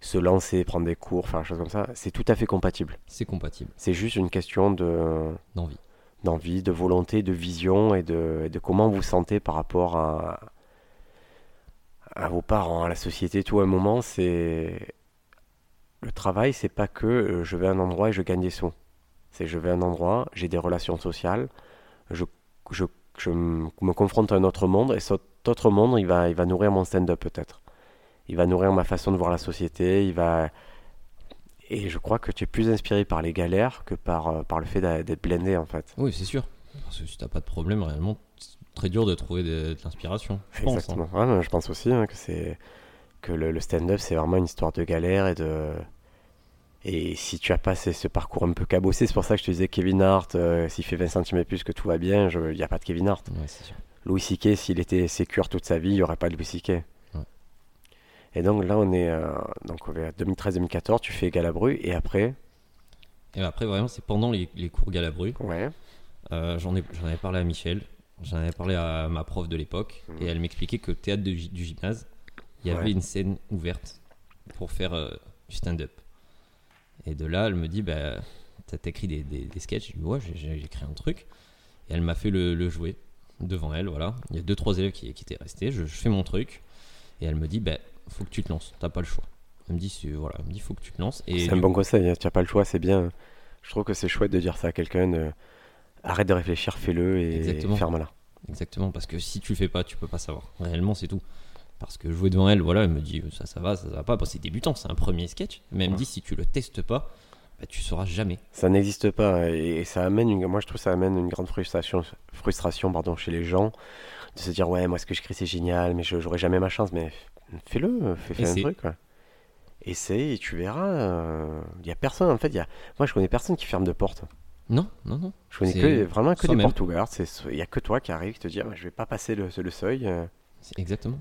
se lancer, prendre des cours, faire des choses comme ça. C'est tout à fait compatible. C'est compatible, C'est juste une question de, d'envie. d'envie, de volonté, de vision et de, et de comment vous vous sentez par rapport à, à vos parents, à la société, tout. À un moment, c'est le travail, c'est pas que euh, je vais à un endroit et je gagne des sous. C'est je vais à un endroit, j'ai des relations sociales, je, je, je me confronte à un autre monde et cet autre monde, il va, il va nourrir mon stand-up peut-être. Il va nourrir ma façon de voir la société, il va... Et je crois que tu es plus inspiré par les galères que par, euh, par le fait d'être blindé en fait. Oui, c'est sûr. Parce que si t'as pas de problème, réellement, c'est très dur de trouver de, de l'inspiration. Pense. hein. Exactement. Ouais, je pense aussi hein, que c'est que le, le stand-up c'est vraiment une histoire de galère et de et si tu as pas ce, parcours un peu cabossé, c'est pour ça que je te disais Kevin Hart, euh, s'il fait 20 cm plus que tout va bien, il n'y a pas de Kevin Hart. Ouais, c'est sûr. Louis C.K. s'il était sécure toute sa vie, il n'y aurait pas de Louis. Ouais. Et donc là on est euh, donc on est à 2013-2014, tu fais Galabru et après? Et après, vraiment, c'est pendant les, les cours Galabru. ouais Euh, j'en ai- j'en avais parlé à Michel, j'en avais parlé à ma prof de l'époque, Mhm. et elle m'expliquait que théâtre de du gymnase, il y avait Ouais. une scène ouverte pour faire euh, du stand-up. Et de là, elle me dit bah, T'as écrit des, des, des sketchs Je lui dis Ouais, j'ai- écrit un truc. Et elle m'a fait le, le jouer devant elle. Voilà. Il y a deux, trois élèves qui, qui étaient restés. Je, je fais mon truc. Et elle me dit bah, Faut que tu te lances, t'as pas le choix. Elle me dit Voilà, elle me dit Faut que tu te lances. C'est un bon conseil, hein, tu n'as pas le choix, c'est bien. Je trouve que c'est chouette de dire ça à quelqu'un. de- Arrête de réfléchir, fais-le et ferme-la. Exactement, parce que si tu le fais pas, tu peux pas savoir. Réellement, c'est tout. Parce que jouer devant elle, voilà, elle me dit ça, ça va, ça, ça va pas. Bon, c'est débutant, c'est un premier sketch. Mais elle me dit si tu le testes pas, bah, tu sauras jamais. Ça n'existe pas et ça amène une, moi je trouve ça amène une grande frustration, frustration pardon, chez les gens de se dire ouais moi ce que je crée c'est génial mais je j'aurai jamais ma chance mais fais-le, fais, fais un truc quoi. Essaye et tu verras. Il y a personne en fait, il y a, moi je connais personne qui ferme de porte. Non, non, non. Je connais que vraiment que des portes ouvertes. Il y a que toi qui arrive qui te dit ah, je vais pas passer le, le seuil. euh. Exactement.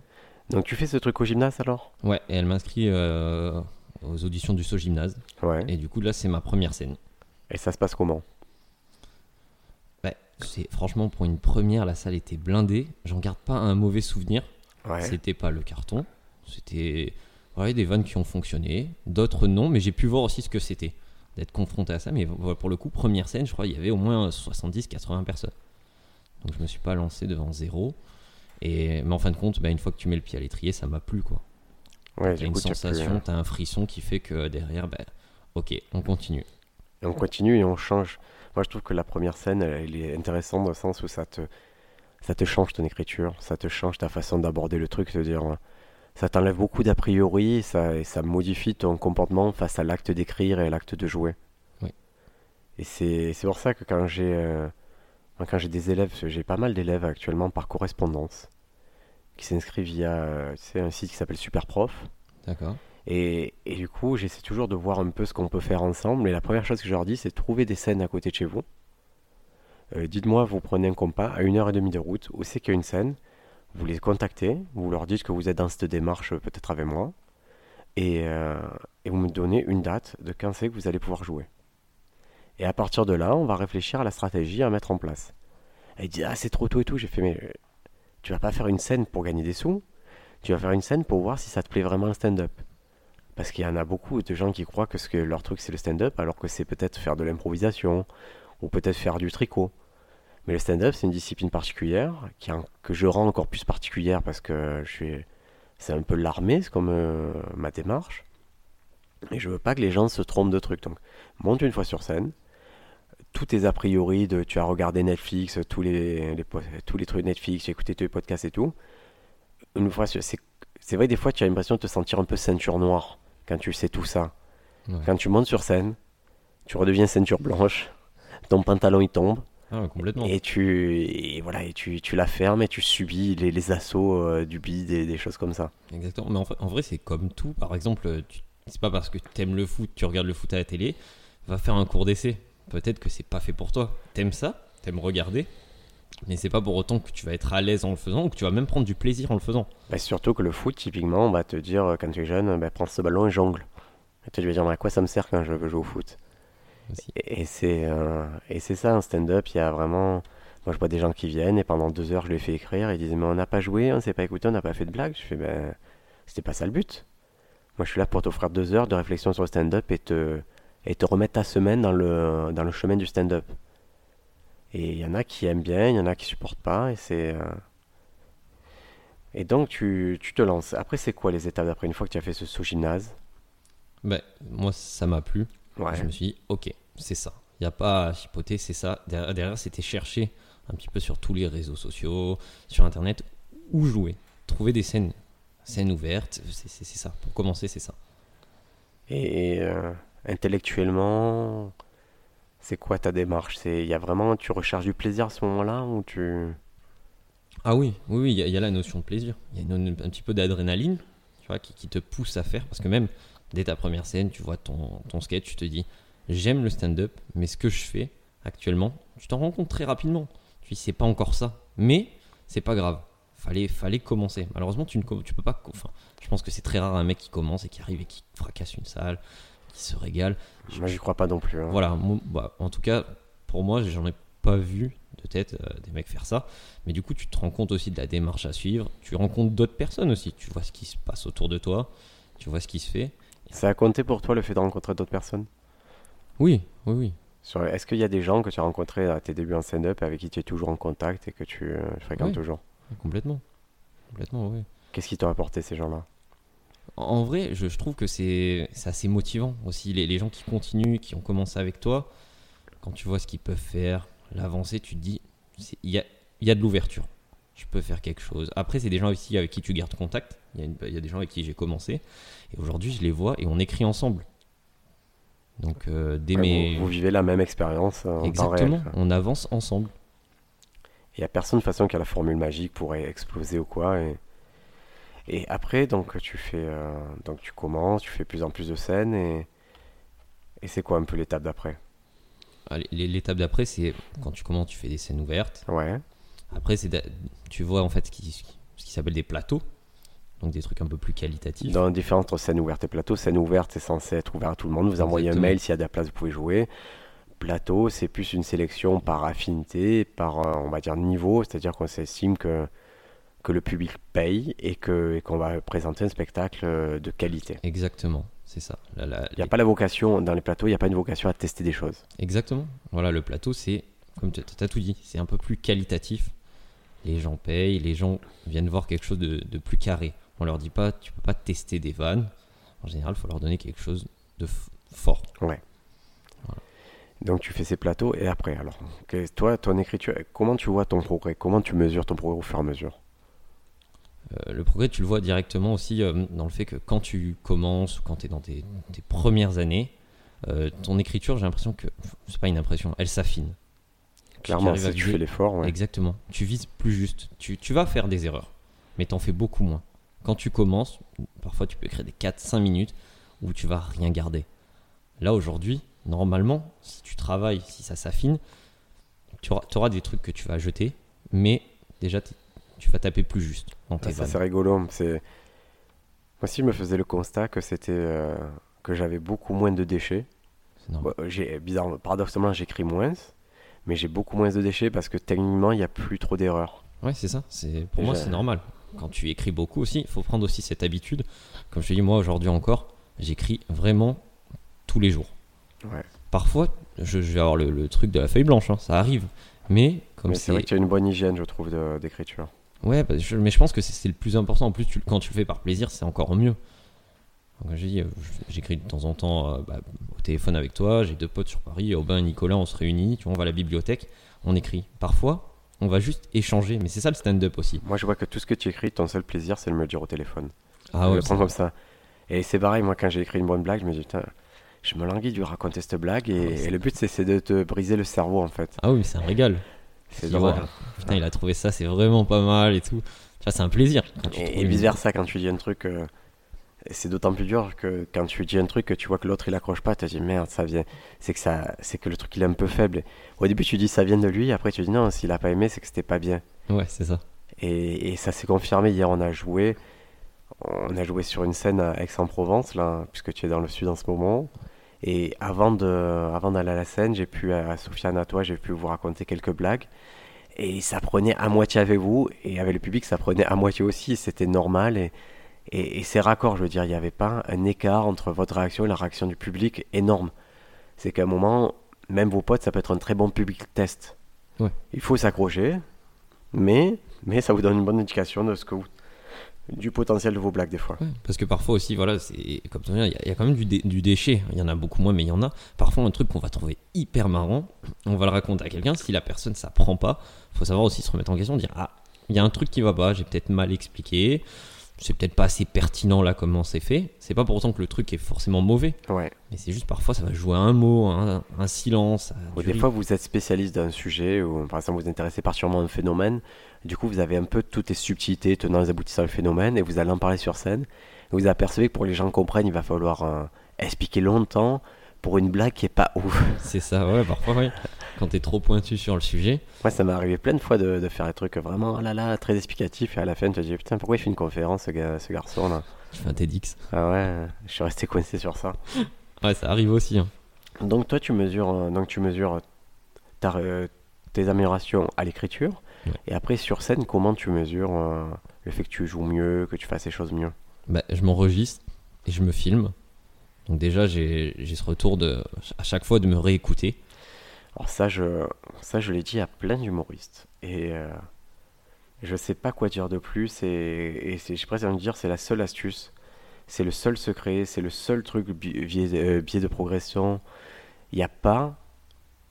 Donc tu fais ce truc au gymnase alors? Ouais, et elle m'inscrit euh, aux auditions du saut gymnase. Ouais. Et du coup, là, c'est ma première scène. Et ça se passe comment? Ouais, c'est franchement pour une première, la salle était blindée. J'en garde pas un mauvais souvenir. Ouais. C'était pas le carton. C'était ouais, des vannes qui ont fonctionné, d'autres non, mais j'ai pu voir aussi ce que c'était d'être confronté à ça. Mais pour le coup, première scène, je crois il y avait au moins 70-80 personnes. Donc je me suis pas lancé devant zéro. Et, mais en fin de compte, bah, une fois que tu mets le pied à l'étrier, ça m'a plu quoi. Ouais, T'as une coup, tu as pu, sensation, t'as un frisson qui fait que derrière, bah, ok, on continue. Et on continue et on change. Moi, je trouve que la première scène, elle, elle est intéressante dans le sens où ça te, ça te change ton écriture, ça te change ta façon d'aborder le truc, c'est-à-dire, euh, ça t'enlève beaucoup d'a priori, ça, et ça modifie ton comportement face à l'acte d'écrire et à l'acte de jouer. Oui. Et c'est, c'est pour ça que quand j'ai, euh, moi, quand j'ai des élèves, j'ai pas mal d'élèves actuellement par correspondance, qui s'inscrivent via, sais, un site qui s'appelle Superprof. D'accord. Et, et du coup, j'essaie toujours de voir un peu ce qu'on peut faire ensemble. Et la première chose que je leur dis, c'est de trouver des scènes à côté de chez vous. Euh, Dites-moi, vous prenez un compas à une heure et demie de route, où c'est qu'il y a une scène. Vous les contactez, vous leur dites que vous êtes dans cette démarche, peut-être avec moi. Et, euh, et vous me donnez une date de quand c'est que vous allez pouvoir jouer. Et à partir de là, on va réfléchir à la stratégie à mettre en place. Il dit, ah, c'est trop tôt et tout. J'ai fait, mais tu vas pas faire une scène pour gagner des sous. Tu vas faire une scène pour voir si ça te plaît vraiment le stand-up. Parce qu'il y en a beaucoup de gens qui croient que, leur truc c'est le stand-up, alors que c'est peut-être faire de l'improvisation, ou peut-être faire du tricot. Mais le stand-up, c'est une discipline particulière, qui que je rends encore plus particulière parce que je suis, c'est un peu l'armée, c'est comme euh, ma démarche. Et je veux pas que les gens se trompent de trucs. Donc, monte une fois sur scène. Tous tes a priori de tu as regardé Netflix, tous les, tous les trucs Netflix, j'ai écouté tous les podcasts et tout. Une fois, c'est vrai, des fois, tu as l'impression de te sentir un peu ceinture noire quand tu sais tout ça. Ouais. Quand tu montes sur scène, tu redeviens ceinture blanche, ton pantalon il tombe, Ah, complètement. et tu et voilà, et tu, tu la fermes et tu subis les, les assauts euh, du bide et des choses comme ça. Exactement. Mais en, en vrai, c'est comme tout. Par exemple, tu- c'est pas parce que t'aimes le foot, tu regardes le foot à la télé, va faire un cours d'essai. Peut-être que c'est pas fait pour toi. T'aimes ça, t'aimes regarder, mais c'est pas pour autant que tu vas être à l'aise en le faisant ou que tu vas même prendre du plaisir en le faisant. Bah, surtout que le foot, typiquement, on va te dire euh, quand tu es jeune, bah, prends ce ballon et jongle. Et toi, tu vas dire, mais à quoi ça me sert quand je veux jouer au foot? Aussi. Et, et c'est euh, et c'est ça, un stand-up, il y a vraiment. Moi, je vois des gens qui viennent et pendant deux heures, je les fais écrire. Ils disent, mais on n'a pas joué, on s'est pas écouté, on n'a pas fait de blague. Je fais, ben, c'était pas ça le but. Moi, je suis là pour t'offrir deux heures de réflexion sur le stand-up et te, et te remettre ta semaine dans le, dans le chemin du stand-up. Et il y en a qui aiment bien, il y en a qui supportent pas. Et c'est. euh, Et donc, tu, tu te lances. Après, c'est quoi les étapes d'après Une fois que tu as fait ce saut gymnase? Ben, moi, ça m'a plu. Ouais. Je me suis dit, ok, c'est ça. Il n'y a pas à chipoter, c'est ça. Derrière, derrière, c'était chercher un petit peu sur tous les réseaux sociaux, sur Internet, où jouer. Trouver des scènes, scènes ouvertes, c'est ça. Pour commencer, c'est ça. Et, et, euh, intellectuellement, c'est quoi ta démarche? C'est il y a vraiment tu recherches du plaisir à ce moment-là ou tu? Ah oui, oui, oui, il y, a- la notion de plaisir. Il y a un petit peu d'adrénaline, tu vois, qui, qui te pousse à faire. Parce que même dès ta première scène, tu vois ton, ton sketch, tu te dis, j'aime le stand-up, mais ce que je fais actuellement, tu t'en rends compte très rapidement. Tu dis, c'est pas encore ça, mais c'est pas grave. Fallait, fallait commencer. Malheureusement, tu ne tu peux pas. Enfin, je pense que c'est très rare un mec qui commence et qui arrive et qui fracasse une salle, se régale. Moi, j'y crois pas non plus. hein. Voilà, moi, bah, en tout cas, pour moi, j'en ai pas vu de tête euh, des mecs faire ça. Mais du coup, tu te rends compte aussi de la démarche à suivre. Tu rencontres d'autres personnes aussi. Tu vois ce qui se passe autour de toi. Tu vois ce qui se fait. Ça a compté pour toi le fait de rencontrer d'autres personnes? Oui, oui, oui. Est-ce qu'il y a des gens que tu as rencontrés à tes débuts en stand-up avec qui tu es toujours en contact et que tu euh, fréquentes Oui. toujours? Complètement. Complètement, oui. Qu'est-ce qui t'ont apporté ces gens-là? En- vrai, je, je trouve que c'est assez motivant aussi. Les, les gens qui continuent, qui ont commencé avec toi, quand tu vois ce qu'ils peuvent faire, l'avancée, tu te dis, il y a, y a de l'ouverture. Je peux faire quelque chose. Après, c'est des gens aussi avec qui tu gardes contact. Il y a, y des gens avec qui j'ai commencé. Et aujourd'hui, je les vois et on écrit ensemble. Donc, euh, dès Ouais, mes- vous, vous vivez la même expérience euh, en temps réel. Exactement, on avance ensemble. Il n'y a personne de toute façon qui a la formule magique pour exploser ou quoi. Et, et après, donc tu fais, euh, donc tu commences, tu fais plus en plus de scènes et, et c'est quoi un peu l'étape d'après? Allez, L'étape d'après, c'est quand tu commences, tu fais des scènes ouvertes. Ouais. Après, c'est tu vois en fait ce qui, ce qui s'appelle des plateaux, donc des trucs un peu plus qualitatifs. Dans différentes scènes ouvertes et plateaux, scène ouverte c'est censé être ouvert à tout le monde. Vous envoyez un mail s'il y a de la place, vous pouvez jouer. Plateau, c'est plus une sélection par affinité, par euh, on va dire niveau, c'est-à-dire qu'on s'estime que que le public paye et et qu'on va présenter un spectacle euh, de qualité. Exactement, c'est ça. Il n'y a les- pas la vocation dans les plateaux, il n'y a pas une vocation à tester des choses. Exactement. Voilà, le plateau, c'est, comme tu as tout dit, c'est un peu plus qualitatif. Les gens payent, les gens viennent voir quelque chose de, de plus carré. On leur dit pas, tu peux pas tester des vannes. En général, il faut leur donner quelque chose de fort. Donc tu fais ces plateaux et après alors toi ton écriture comment tu vois ton progrès? Comment tu mesures ton progrès au fur et à mesure? Euh, le progrès, tu le vois directement aussi euh, dans le fait que quand tu commences ou quand tu es dans tes, tes premières années, euh, ton écriture, j'ai l'impression que, c'est pas une impression, elle s'affine. clairement si tu fais l'effort ouais. Exactement. Tu vises plus juste. Tu, tu vas faire des erreurs, mais t'en fais beaucoup moins. Quand tu commences, parfois tu peux écrire des 4-5 minutes où tu vas rien garder. Là aujourd'hui, normalement, si tu travailles, si ça s'affine, tu auras, des trucs que tu vas jeter, mais déjà tu vas taper plus juste dans tes Ah, ça c'est rigolo c'est moi aussi je me faisais le constat que c'était euh, que j'avais beaucoup moins de déchets C'est normal. Bon, j'ai bizarrement paradoxalement j'écris moins mais j'ai beaucoup moins de déchets parce que techniquement il n'y a plus trop d'erreurs Ouais, c'est ça. C'est pour moi c'est normal. Quand tu écris beaucoup aussi, il faut prendre aussi cette habitude. Comme je te dis, moi aujourd'hui encore, j'écris vraiment tous les jours. Ouais. Parfois, je, je vais avoir le, le truc de la feuille blanche, hein, ça arrive. Mais comme mais c'est c'est, vrai que tu as une bonne hygiène je trouve de- d'écriture ouais, bah, je- mais je pense que c'est, le plus important. En plus, tu- quand tu le fais par plaisir, c'est encore mieux. Donc, j'ai dit, euh, j'écris de temps en temps euh, bah, au téléphone avec toi. J'ai deux potes sur Paris, Aubin et Nicolas, on se réunit. Tu vois, on va à la bibliothèque, on écrit. Parfois, on va juste échanger, mais c'est ça le stand-up aussi. moi je vois que tout ce que tu écris ton seul plaisir c'est de me le dire au téléphone Ah ouais, le prends comme ça. Et c'est pareil, moi, quand j'ai écrit une bonne blague, je me dis, putain, je me languis de lui raconter cette blague. Et, Ah ouais, et le but, c'est c'est de te briser le cerveau, en fait. Ah oui, mais c'est un régal. C'est drôle. Putain, il a trouvé ça, c'est vraiment pas mal et tout. Tu vois, c'est un plaisir. Et, et vice versa, quand tu dis un truc, euh, c'est d'autant plus dur que quand tu dis un truc que tu vois que l'autre il accroche pas, tu te dis merde, ça vient. C'est que ça, c'est que le truc il est un peu faible. Au début, tu dis ça vient de lui, après tu dis non, s'il a pas aimé, c'est que c'était pas bien. Ouais, c'est ça. Et, et ça s'est confirmé. Hier, on a joué. On a joué sur une scène à Aix-en-Provence, là, puisque tu es dans le sud en ce moment. Et avant de, avant d'aller à la scène, j'ai pu, à Sofiane, à toi, j'ai pu vous raconter quelques blagues. Et ça prenait à moitié avec vous, et avec le public, ça prenait à moitié aussi. C'était normal. Et, et, et c'est raccord, je veux dire, il n'y avait pas un écart entre votre réaction et la réaction du public énorme. C'est qu'à un moment, même vos potes, ça peut être un très bon public test. Ouais. Il faut s'accrocher, mais, mais ça vous donne une bonne indication de ce que vous, du potentiel de vos blagues des fois. Ouais, parce que parfois aussi, voilà, c'est comme tu dis, il y, a- il y a quand même du, dé- du déchet. Il y en a beaucoup moins, mais il y en a. Parfois, un truc qu'on va trouver hyper marrant, on va le raconter à quelqu'un. Si la personne ça prend pas, faut savoir aussi se remettre en question, dire ah, il y a un truc qui va pas, j'ai peut-être mal expliqué, c'est peut-être pas assez pertinent là comment c'est fait. C'est pas pour autant que le truc est forcément mauvais, Ouais. mais c'est juste parfois ça va jouer à un mot, un, un silence. à des fois, vous êtes spécialiste d'un sujet, ou par exemple, vous vous intéressez particulièrement à un phénomène. Du coup, vous avez un peu toutes les subtilités tenant les aboutissants du phénomène, et vous allez en parler sur scène. Et vous apercevez que pour que les gens comprennent, il va falloir euh, expliquer longtemps pour une blague qui est pas ouf. (laughs) C'est ça, ouais, parfois, oui. Quand t'es trop pointu sur le sujet, Moi, ça m'est arrivé plein de fois de, de faire des trucs vraiment oh là là, très explicatifs, et à la fin, tu te dis putain, pourquoi il fait une conférence, ce, gars- ce garçon là? Tu fais un TEDx. Ah ouais, je suis resté coincé sur ça. (laughs) Ouais, ça arrive aussi. hein. Donc toi, tu mesures, euh, donc tu mesures ta, euh, tes améliorations à l'écriture, Ouais. et après sur scène, comment tu mesures euh, le fait que tu joues mieux, que tu fasses les choses mieux? Bah, je m'enregistre et je me filme. Donc déjà, j'ai ce retour de, à chaque fois de me réécouter. Alors ça, je, ça, je l'ai dit à plein d'humoristes, et euh, je sais pas quoi dire de plus, et, et j'ai presque envie de dire, c'est la seule astuce, c'est le seul secret, c'est le seul truc bi- biais, euh, biais de progression. Il n'y a pas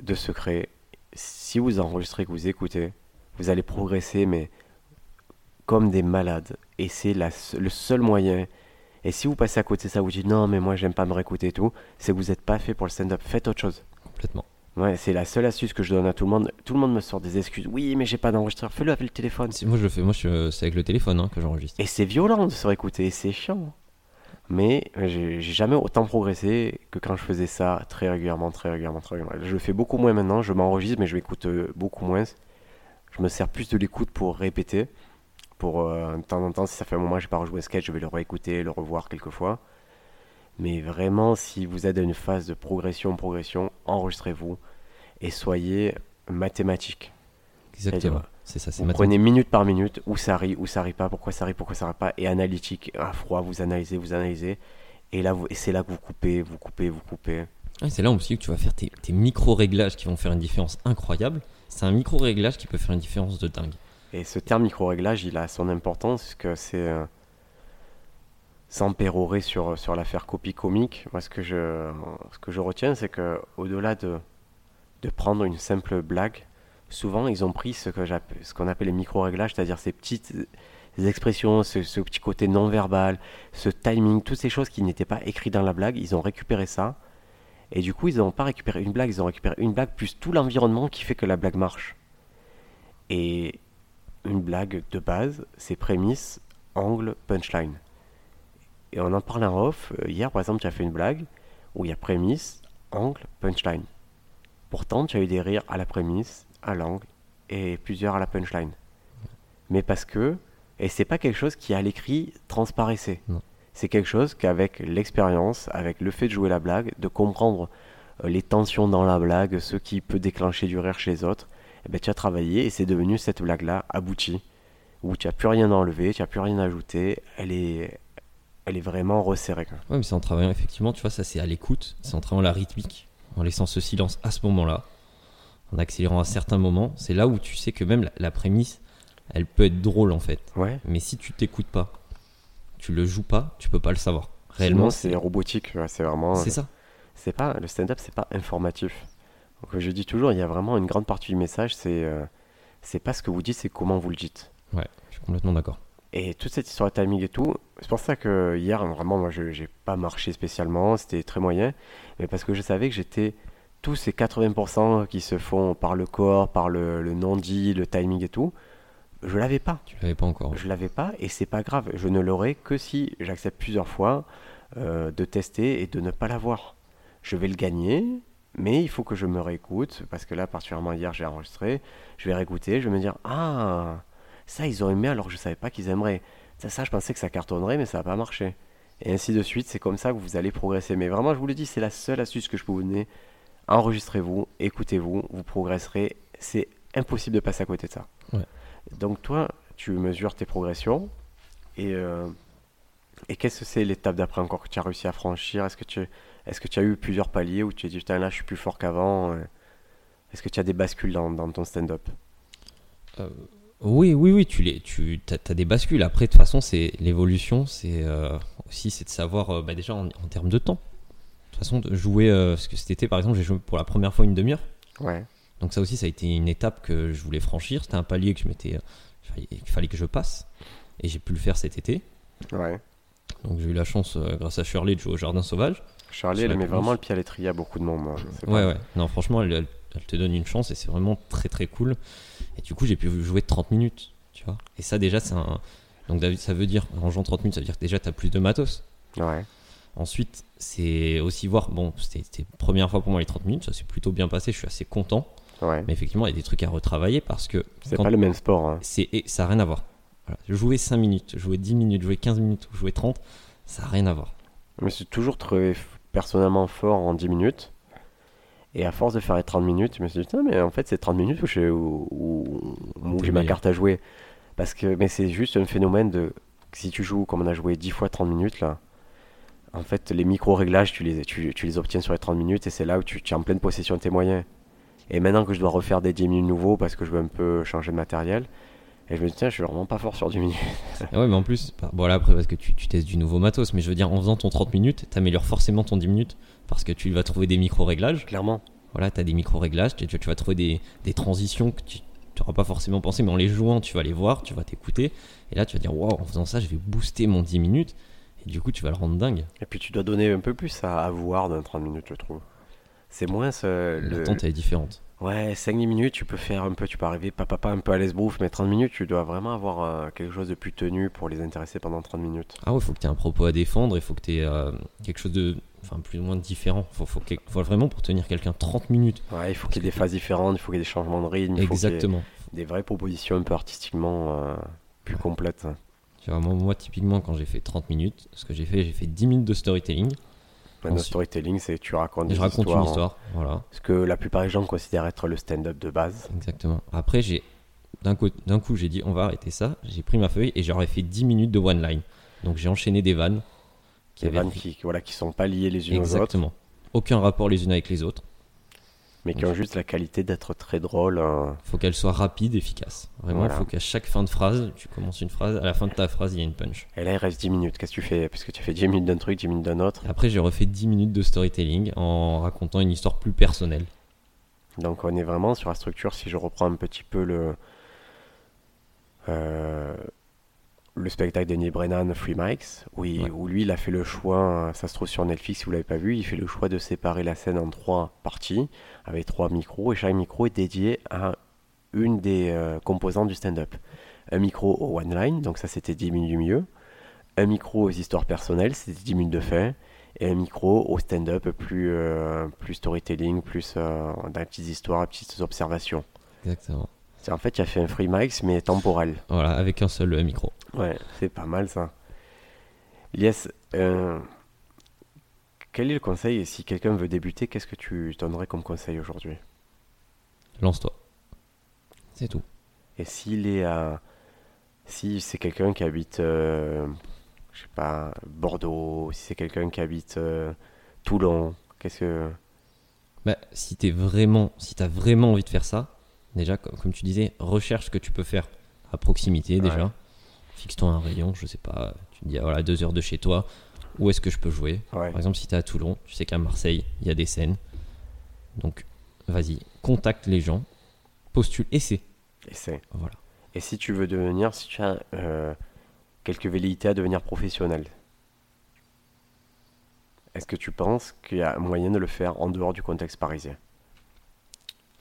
de secret. Si vous enregistrez, que vous écoutez, vous allez progresser, mais comme des malades. Et c'est le seul moyen. Et si vous passez à côté de ça, vous dites non, mais moi j'aime pas me réécouter et tout, c'est que vous n'êtes pas fait pour le stand-up. Faites autre chose. Complètement. Ouais, c'est la seule astuce que je donne à tout le monde. Tout le monde me sort des excuses. Oui, mais j'ai pas d'enregistreur. Fais-le avec le téléphone. Si- Moi, je le fais. Moi, je- c'est avec le téléphone hein, que j'enregistre. Et c'est violent de se réécouter, c'est chiant. Mais j'ai j'ai jamais autant progressé que quand je faisais ça très régulièrement, très régulièrement, très régulièrement. Je le fais beaucoup moins maintenant, je m'enregistre, mais je m'écoute euh, beaucoup moins. Je me sers plus de l'écoute pour répéter. Pour euh, de temps en temps, si ça fait un moment que j'ai pas rejoué un sketch, je vais le réécouter, le revoir quelques fois. Mais vraiment, si vous êtes dans une phase de progression, progression, enregistrez-vous et soyez mathématique. Exactement. C'est ça. C'est Vous prenez minute par minute où ça rit, où ça rit pas, pourquoi ça rit, pourquoi ça rit pas, et analytique, à froid, vous analysez, vous analysez, et là, vous- et c'est là que vous coupez, vous coupez, vous coupez. C'est là aussi que tu vas faire tes, tes micro-réglages qui vont faire une différence incroyable. C'est un micro-réglage qui peut faire une différence de dingue. Et ce terme micro-réglage, il a son importance, que c'est euh, sans pérorer sur, sur l'affaire copie comique. Moi, ce que je, ce que je retiens, c'est que au-delà de, de prendre une simple blague, souvent ils ont pris ce j'appe- ce qu'on appelle les micro-réglages, c'est-à-dire ces petites expressions, ce petit côté non-verbal, ce timing, toutes ces choses qui n'étaient pas écrites dans la blague, ils ont récupéré ça. Et du coup, ils n'ont pas récupéré une blague, ils ont récupéré une blague plus tout l'environnement qui fait que la blague marche. Et une blague de base, c'est prémisse, angle, punchline. Et on en parle en off. euh, Hier, par exemple, tu as fait une blague où il y a prémisse, angle, punchline. Pourtant, tu as eu des rires à la prémisse, à l'angle et plusieurs à la punchline. Mais parce que, et c'est pas quelque chose qui à l'écrit transparaissait. Non. C'est quelque chose qu'avec l'expérience, avec le fait de jouer la blague, de comprendre euh, les tensions dans la blague, ce qui peut déclencher du rire chez les autres, eh ben, tu as travaillé et c'est devenu cette blague-là aboutie, où tu n'as plus rien à enlever, tu n'as plus rien à ajouter, elle est, elle est vraiment resserrée. Ouais, mais c'est en travaillant effectivement, tu vois, ça c'est à l'écoute, c'est en travaillant la rythmique, en laissant ce silence à ce moment-là, en accélérant à certains moments. C'est là où tu sais que même la, la prémisse, elle peut être drôle en fait. Ouais. Mais si tu t'écoutes pas, tu le joues pas, tu peux pas le savoir. Réellement, c'est robotique, ouais, c'est vraiment. c'est ça. C'est pas le stand-up, c'est pas informatif. Donc je dis toujours, il y a vraiment une grande partie du message, c'est euh, c'est pas ce que vous dites, c'est comment vous le dites. Ouais, je suis complètement d'accord. Et toute cette histoire de timing et tout, c'est pour ça que hier, vraiment, moi, je j'ai pas marché spécialement, c'était très moyen, mais parce que je savais que j'étais tous ces 80% qui se font par le corps, par le, le non-dit, le timing et tout, je l'avais pas. Tu l'avais pas encore. Je l'avais pas et c'est pas grave. Je ne l'aurai que si j'accepte plusieurs fois euh, de tester et de ne pas l'avoir. Je vais le gagner, mais il faut que je me réécoute parce que là, particulièrement hier, j'ai enregistré. Je vais réécouter, je vais me dire Ah, ça, ils ont aimé alors que je savais pas qu'ils aimeraient. Ça, ça, je pensais que ça cartonnerait, mais ça n'a pas marché. Et ainsi de suite, c'est comme ça que vous allez progresser. Mais vraiment, je vous le dis, c'est la seule astuce que je peux vous donner. Enregistrez-vous, écoutez-vous, vous progresserez. C'est impossible de passer à côté de ça. Ouais. Donc toi, tu mesures tes progressions et, euh, et qu'est-ce que c'est l'étape d'après encore que tu as réussi à franchir? Est-ce que tu est-ce que tu as eu plusieurs paliers où tu t'es dit putain là je suis plus fort qu'avant euh, Est-ce que tu as des bascules dans, dans ton stand-up? Oui, oui, oui, tu, les, tu as, des bascules. Après, de toute façon, c'est l'évolution, c'est euh, aussi c'est de savoir, euh, bah, déjà en, en termes de temps. De toute façon, de jouer, euh, parce que cet été, par exemple, j'ai joué pour la première fois une demi-heure. Ouais. Donc ça aussi, ça a été une étape que je voulais franchir. C'était un palier que je m'étais, qu'il fallait que je passe, et j'ai pu le faire cet été. Ouais. Donc j'ai eu la chance, grâce à Shirley, de jouer au Jardin Sauvage. Sur elle met vraiment le pied à l'étrier à beaucoup de monde. pas. Ouais, ouais. Non, franchement, elle, elle- elle te donne une chance et c'est vraiment très très cool. Et du coup, j'ai pu jouer 30 minutes, tu vois. Et ça, déjà, c'est un. Donc, David, ça veut dire, en jouant 30 minutes, ça veut dire que déjà, tu as plus de matos. Ouais. Ensuite, c'est aussi voir. Bon, c'était c'était la première fois pour moi les 30 minutes, ça s'est plutôt bien passé, je suis assez content. Ouais. Mais effectivement, il y a des trucs à retravailler parce que. C'est pas le même sport. hein. c'est et ça n'a rien à voir. Voilà. Jouer 5 minutes, jouer 10 minutes, jouer 15 minutes, jouer 30, ça n'a rien à voir. Je me suis toujours trouvé f- personnellement fort en 10 minutes. Et à force de faire les 30 minutes, je me suis dit, Putain, mais en fait, c'est 30 minutes où j'ai où, où- où T'es j'ai ma carte à jouer. Parce que, mais c'est juste un phénomène de. Si tu joues comme on a joué 10 fois 30 minutes, là, en fait, les micro-réglages, tu les, tu, tu les obtiens sur les 30 minutes et c'est là où tu, tu es en pleine possession de tes moyens. Et maintenant que je dois refaire des 10 minutes nouveaux parce que je veux un peu changer de matériel, et je me dis, tiens, je suis vraiment pas fort sur 10 minutes. (laughs) Ouais, mais en plus, bah, bon, là, après, parce que tu, tu testes du nouveau matos, mais je veux dire, en faisant ton 30 minutes, t'améliores forcément ton 10 minutes parce que tu vas trouver des micro-réglages. Clairement. Voilà, t'as des micro-réglages, tu, tu vas trouver des, des transitions que tu n'auras pas forcément pensé, mais en les jouant, tu vas les voir, tu vas t'écouter. Et là, tu vas dire, waouh, en faisant ça, je vais booster mon 10 minutes. Et du coup, tu vas le rendre dingue. Et puis tu dois donner un peu plus à, à voir dans 30 minutes, je trouve. C'est moins ce, le, L'attente, elle est différente. Ouais, 5-10 minutes, tu peux faire un peu, tu peux arriver papa, pas un peu à l'esbrouf, mais 30 minutes, tu dois vraiment avoir euh, quelque chose de plus tenu pour les intéresser pendant 30 minutes. Ah ouais, il faut que tu aies un propos à défendre, il faut que tu aies quelque chose de enfin, plus ou moins différent. Il faut, faut, vraiment pour tenir quelqu'un 30 minutes. Ouais, il faut qu'il y ait des phases différentes, il faut qu'il y ait des changements de rythme, il faut qu'il y ait Exactement. des vraies propositions un peu artistiquement euh, plus complètes. Tu vois, moi, moi, typiquement, quand j'ai fait 30 minutes, ce que j'ai fait, j'ai fait 10 minutes de storytelling. Maintenant, storytelling, c'est tu racontes des je raconte histoires, une histoire. Voilà, Ce que la plupart des gens considèrent être le stand-up de base. exactement. Après, j'ai d'un coup, d'un coup, j'ai dit, on va arrêter ça. J'ai pris ma feuille et j'aurais fait 10 minutes de one line. Donc, j'ai enchaîné des vannes. Des avaient- vannes qui, voilà, qui sont pas liées les unes aux autres, Exactement. Aucun rapport les unes avec les autres. Mais qui ont juste la qualité d'être très drôles. euh, faut qu'elle soit rapide, efficace. Vraiment, il Voilà. faut qu'à chaque fin de phrase, tu commences une phrase, à la fin de ta phrase, il y a une punch. Et là, il reste 10 minutes. Qu'est-ce que tu fais? Parce que tu fais 10 minutes d'un truc, 10 minutes d'un autre. Après, j'ai refait 10 minutes de storytelling en racontant une histoire plus personnelle. Donc on est vraiment sur la structure, si je reprends un petit peu le, euh, le spectacle de Neil Brennan, Free Mics, où, il- Ouais. où lui il a fait le choix, ça se trouve sur Netflix si vous l'avez pas vu, il fait le choix de séparer la scène en trois parties, avec trois micros, et chaque micro est dédié à une des euh, composantes du stand-up. Un micro au one-line, donc ça c'était 10 minutes du milieu, un micro aux histoires personnelles, c'était 10 minutes de fait, et un micro au stand-up plus, euh, plus storytelling, plus euh, dans les petites histoires, petites observations. Exactement. C'est en fait, tu as fait un free mics, mais temporel. Voilà, avec un seul euh, micro. Ouais, c'est pas mal ça. Yes, euh, quel est le conseil et si quelqu'un veut débuter, qu'est-ce que tu donnerais comme conseil aujourd'hui? Lance-toi. C'est tout. Et s'il est à. Si c'est quelqu'un qui habite, euh, je sais pas, Bordeaux, si c'est quelqu'un qui habite euh, Toulon, qu'est-ce que. Bah, si t'es vraiment, si t'as vraiment envie de faire ça, déjà, comme, comme tu disais, recherche ce que tu peux faire à proximité déjà. Ouais. Fixe-toi un rayon, je sais pas, tu te dis, ah, voilà, deux heures de chez toi, où est-ce que je peux jouer Ouais, Par exemple, si t'es à Toulon, tu sais qu'à Marseille, il y a des scènes. Donc, vas-y, contacte les gens, postule, essaie. essaie. Voilà. Et si tu veux devenir, si tu as euh, quelques velléités à devenir professionnel, est-ce que tu penses qu'il y a moyen de le faire en dehors du contexte parisien?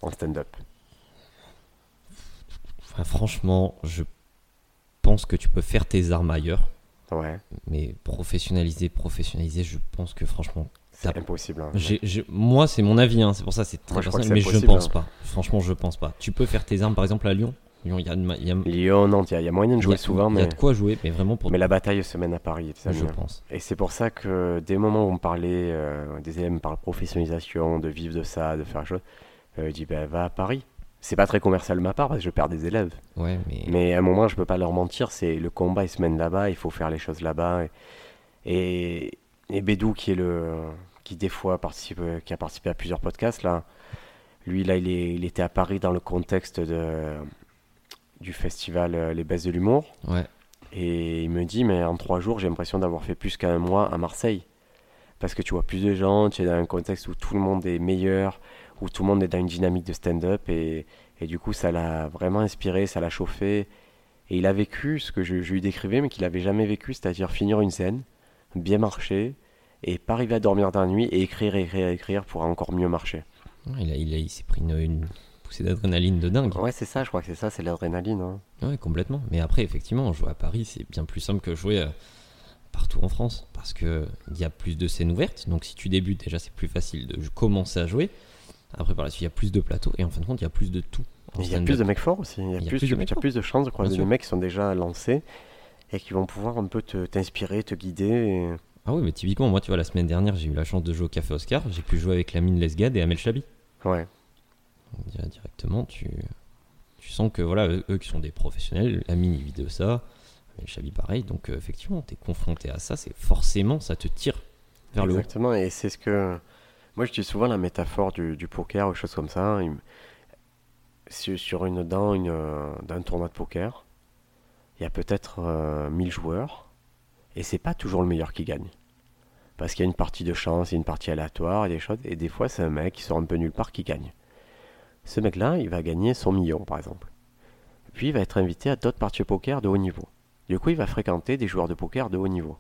En stand-up? Enfin, franchement, je pense que tu peux faire tes armes ailleurs, Ouais, mais professionnaliser, professionnaliser, je pense que franchement, c'est impossible. hein. moi c'est mon avis, hein, c'est pour ça c'est très Moi, personnel, mais je pense hein. pas. Franchement, je pense pas. Tu peux faire tes armes, par exemple à Lyon. Lyon, il y a, y Lyon, Nantes, il y, a- il y a moyen de jouer a- souvent, il y a de quoi jouer, mais vraiment pour. mais la bataille se mène à Paris. ça, je pense. Et c'est pour ça que des moments où on parlait, euh, des élèves parlent professionnalisation, de vivre de ça, de faire la chose, euh, je dis ben, va à Paris. C'est pas très commercial de ma part parce que je perds des élèves. Ouais, mais. Mais à un moment, je peux pas leur mentir, c'est le combat, il se mène là-bas, il faut faire les choses là-bas. Et, et, et Bédou, qui est le, qui des fois participe, qui a participé à plusieurs podcasts là, Lui, là, il, est- il était à Paris dans le contexte de, du festival euh, Les Baisses de l'Humour. Ouais. Et il me dit, mais en trois jours, j'ai l'impression d'avoir fait plus qu'un mois à Marseille. Parce que tu vois plus de gens, tu es dans un contexte où tout le monde est meilleur, où tout le monde est dans une dynamique de stand-up. Et, et du coup, ça l'a vraiment inspiré, ça l'a chauffé. Et il a vécu ce que je, je lui décrivais, mais qu'il n'avait jamais vécu, c'est-à-dire finir une scène, bien marcher, et pas arriver à dormir dans la nuit, et écrire, écrire, écrire pour encore mieux marcher. Il, a- il, a- il s'est pris une, une poussée d'adrénaline de dingue. Ouais, c'est ça, je crois que c'est ça, c'est l'adrénaline. hein. Ouais, complètement. Mais après, effectivement, jouer à Paris, c'est bien plus simple que jouer euh, partout en France. Parce qu'il y a plus de scènes ouvertes. Donc, si tu débutes, déjà, c'est plus facile de commencer à jouer. Après, par la suite, il y a plus de plateaux. Et en fin de compte, il y a plus de tout. Il y a plus de mecs forts aussi. Il y a, plus, de chances de croiser des mecs qui sont déjà lancés et qui vont pouvoir un peu te- t'inspirer, te, guider. et- Ah oui, mais typiquement, moi, tu vois, la semaine dernière, j'ai eu la chance de jouer au Café Oscar. J'ai pu jouer avec Lamine Lesgade et Amel Chabi. Ouais. Dire- Directement, tu, tu sens que, voilà, eux, eux qui sont des professionnels, Lamine, il vit de ça. Amel Chabi, pareil. Donc, euh, effectivement, tu es confronté à ça. C'est forcément, ça te tire vers le haut. Exactement, et c'est ce que. Moi, je dis souvent la métaphore du, poker ou choses comme ça. Sur, une dent une, euh, d'un tournoi de poker, il y a peut-être euh, 1000 joueurs, et c'est pas toujours le meilleur qui gagne. Parce qu'il y a une partie de chance, il y a une partie aléatoire, a des choses, et des fois, c'est un mec qui sort un peu nulle part qui gagne. Ce mec-là, il va gagner son million, par exemple. Puis, il va être invité à d'autres parties de poker de haut niveau. Du coup, il va fréquenter des joueurs de poker de haut niveau.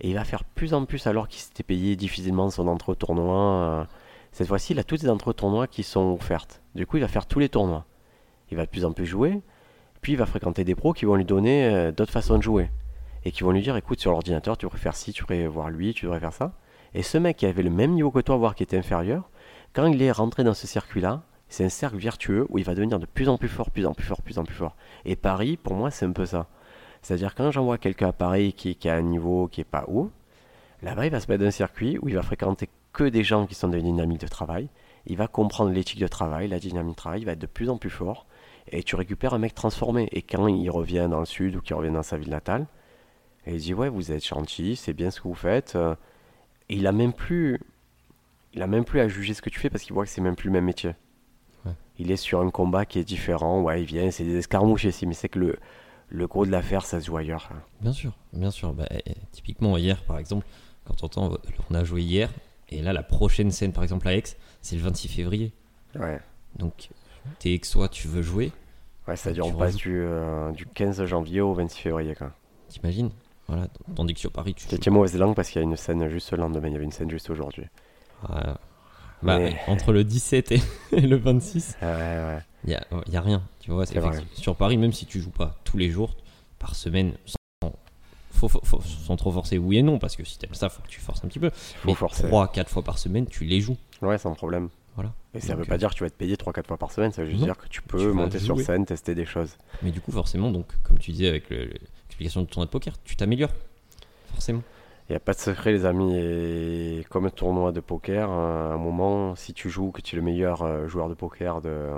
Et il va faire plus en plus alors qu'il s'était payé difficilement son entrée au tournoi. euh, Cette fois-ci, il a toutes les tournoi qui sont offertes. Du coup, il va faire tous les tournois. Il va de plus en plus jouer. Puis il va fréquenter des pros qui vont lui donner euh, d'autres façons de jouer. Et qui vont lui dire, écoute, sur l'ordinateur, tu devrais faire ci, tu devrais voir lui, tu devrais faire ça. Et ce mec qui avait le même niveau que toi, voire qui était inférieur, quand il est rentré dans ce circuit-là, c'est un cercle vertueux où il va devenir de plus en plus fort, plus en plus fort, plus en plus fort. Et Paris, pour moi, c'est un peu ça. C'est-à-dire quand j'envoie quelqu'un à Paris qui, qui a un niveau qui est pas haut, là-bas il va se mettre dans un circuit où il va fréquenter que des gens qui sont dans une dynamique de travail. Il va comprendre l'éthique de travail, la dynamique de travail, il va être de plus en plus fort. Et tu récupères un mec transformé. Et quand il revient dans le sud ou qu'il revient dans sa ville natale, et il dit ouais vous êtes gentil, c'est bien ce que vous faites. Et il a même plus, il a même plus à juger ce que tu fais parce qu'il voit que c'est même plus le même métier. Ouais. Il est sur un combat qui est différent. Ouais il vient, c'est des escarmouches ici, mais c'est que le le gros de l'affaire ça se joue ailleurs. hein. Bien sûr, bien sûr. Bah, eh, typiquement, hier, par exemple, quand on, entend, on a joué hier, et là, la prochaine scène, par exemple, à Aix, c'est le 26 février. Ouais. Donc, t'es Aixois, tu veux jouer, Ouais, c'est-à-dire on passe du, euh, du 15 janvier au 26 février. Quoi. t'imagines? Voilà. Tandis que sur Paris, tu C'était mauvaise langue parce qu'il y a une scène juste le lendemain, il y avait une scène juste aujourd'hui. Ah, bah, Mais- entre le 17 et, et (laughs) le 26, Ouais, ouais. Il y a, y a rien. Tu vois, sur Paris, même si tu joues pas tous les jours, par semaine, sans, faut, faut- faut- sans trop forcer, oui et non, parce que si t'aimes ça, faut que tu forces un petit peu. Faut Mais forcer. 3-4 fois par semaine, tu les joues. Ouais, sans problème. Voilà. Et ça Donc, veut pas euh, dire que tu vas être payé 3-4 fois par semaine, ça veut juste Non. dire que tu peux monter sur scène, tester des choses. Mais du coup, forcément, donc, comme tu disais avec le- le- l'explication de tournoi de poker, tu t'améliores. Forcément. Il n'y a pas de secret, les amis. Et comme un tournoi de poker, à un moment, si tu joues, que tu es le meilleur euh, joueur de poker de,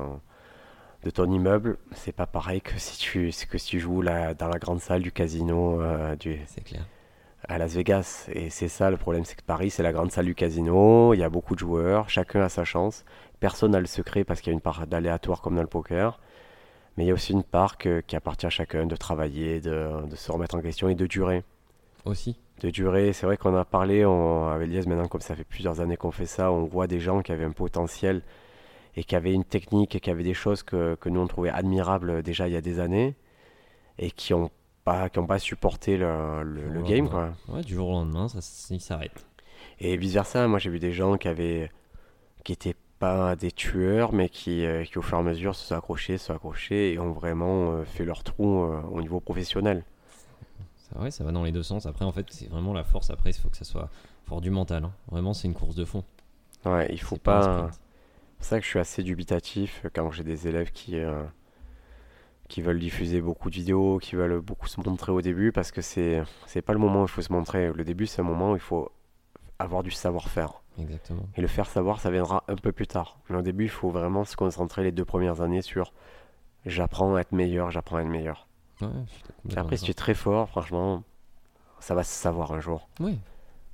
de ton immeuble, c'est pas pareil que si tu, que si tu joues là, dans la grande salle du casino euh, du, C'est clair. à Las Vegas. Et c'est ça le problème, c'est que Paris, c'est la grande salle du casino, il y a beaucoup de joueurs, chacun a sa chance. Personne n'a le secret parce qu'il y a une part d'aléatoire comme dans le poker. Mais il y a aussi une part que- qui appartient à chacun de travailler, de, de se remettre en question et de durer. Aussi. De durer, c'est vrai qu'on a parlé on, avec Lies maintenant, comme ça fait plusieurs années qu'on fait ça, on voit des gens qui avaient un potentiel et qui avaient une technique et qui avaient des choses que, que nous on trouvait admirables déjà il y a des années et qui n'ont pas, qui ont pas supporté le, le- game. Quoi. Ouais, du jour au lendemain, ça, s'arrête. Et vice versa, moi j'ai vu des gens qui avaient qui étaient pas des tueurs, mais qui, euh, qui au fur et à mesure se sont accrochés, se sont accrochés et ont vraiment euh, fait leur trou euh, au niveau professionnel. Ça, ouais, ça va dans les deux sens. Après, en fait, c'est vraiment la force. Après, il faut que ça soit fort du mental. hein. Vraiment, c'est une course de fond. Ouais, il faut pas. C'est ça que je suis assez dubitatif quand j'ai des élèves qui euh, qui veulent diffuser beaucoup de vidéos, qui veulent beaucoup se montrer au début, parce que c'est c'est pas le moment où il faut se montrer. Le début, c'est un moment où il faut avoir du savoir-faire. Exactement. Et le faire savoir, ça viendra un peu plus tard. Mais au début, il faut vraiment se concentrer les deux premières années sur j'apprends à être meilleur, j'apprends à être meilleur. Ouais, je après, si tu es très fort, franchement, ça va se savoir un jour. Oui,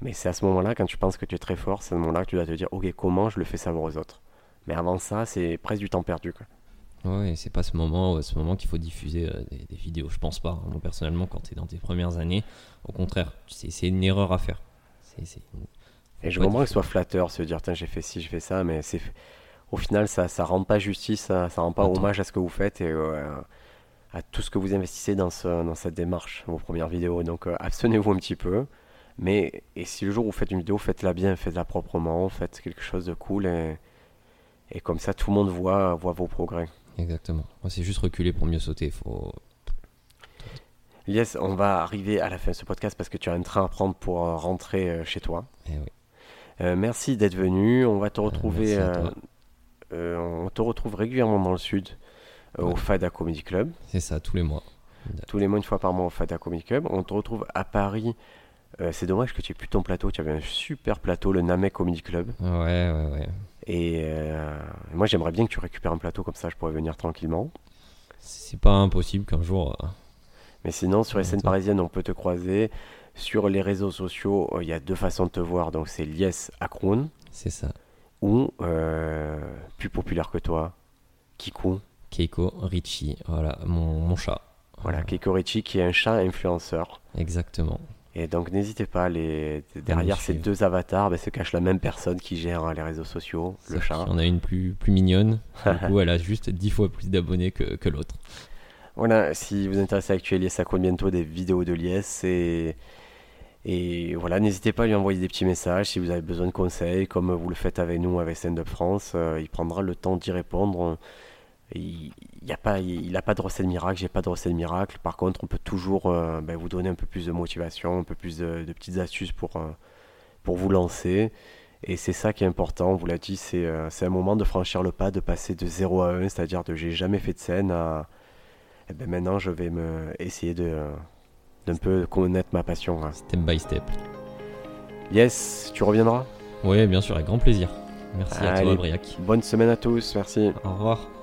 Mais c'est à ce moment-là, quand tu penses que tu es très fort, c'est à ce moment-là que tu dois te dire, ok, comment je le fais savoir aux autres? Mais avant ça, c'est presque du temps perdu. Quoi. Ouais, c'est pas ce moment, ce moment qu'il faut diffuser euh, des, des, vidéos. Je pense pas. Moi, personnellement, quand tu es dans tes premières années, au contraire, c'est une erreur à faire. Et je comprends que ce soit flatteur, se dire, tiens, j'ai fait ci, j'ai fait ça, mais c'est au final, ça ne rend pas justice, ça, ça rend pas hommage à ce que vous faites et euh, à tout ce que vous investissez dans, ce, dans cette démarche, vos premières vidéos. Donc, euh, abstenez-vous un petit peu. Mais et si le jour où vous faites une vidéo, faites-la bien, faites-la proprement, faites quelque chose de cool et, et comme ça, tout le monde voit, voit vos progrès. Exactement. Moi, c'est juste reculer pour mieux sauter. Faut... Yes, on va arriver à la fin de ce podcast parce que tu as un train à prendre pour euh, rentrer chez toi. Eh oui. Euh, merci d'être venu. On va te retrouver. Euh, euh, on te retrouve régulièrement dans le sud au Fada Comedy Club. C'est ça, tous les mois. Tous les mois, une fois par mois au Fada Comedy Club. On te retrouve à Paris. C'est dommage que tu aies plus ton plateau. Tu avais un super plateau, le Namek Comedy Club. Ouais, ouais, ouais. Et moi, j'aimerais bien que tu récupères un plateau comme ça, je pourrais venir tranquillement. C'est pas impossible qu'un jour. Mais sinon, sur les scènes parisiennes, on peut te croiser. Sur les réseaux sociaux, euh, il y a deux façons de te voir. Donc c'est Lies Akroun. C'est ça. Ou euh, plus populaire que toi, Kiku. Keiko Richie, voilà, mon, mon chat. Voilà, Keiko Richie qui est un chat influenceur. Exactement. Et donc n'hésitez pas, les... derrière ces deux avatars ben, se cache la même personne qui gère hein, les réseaux sociaux, le chat. En a une plus, plus mignonne, du (laughs) coup elle a juste dix fois plus d'abonnés que, que l'autre. Voilà, si vous intéressez à actualiser ça compte bientôt des vidéos de Lies et et voilà, n'hésitez pas à lui envoyer des petits messages si vous avez besoin de conseils, comme vous le faites avec nous, avec Stand Up France. Euh, il prendra le temps d'y répondre. Il n'a pas, il, a pas de recette miracle, j'ai pas de recette miracle. Par contre, on peut toujours euh, ben, vous donner un peu plus de motivation, un peu plus de, petites astuces pour, euh, pour vous lancer. Et c'est ça qui est important, on vous l'a dit, c'est un moment de franchir le pas, de passer de 0 à 1, c'est-à-dire de j'ai jamais fait de scène à eh ben maintenant je vais me essayer de d'un peu connaître ma passion. Hein. Step by step. Yes, tu reviendras? Oui, bien sûr, avec grand plaisir. Merci à toi, Briac. Bonne semaine à tous, merci. Au revoir.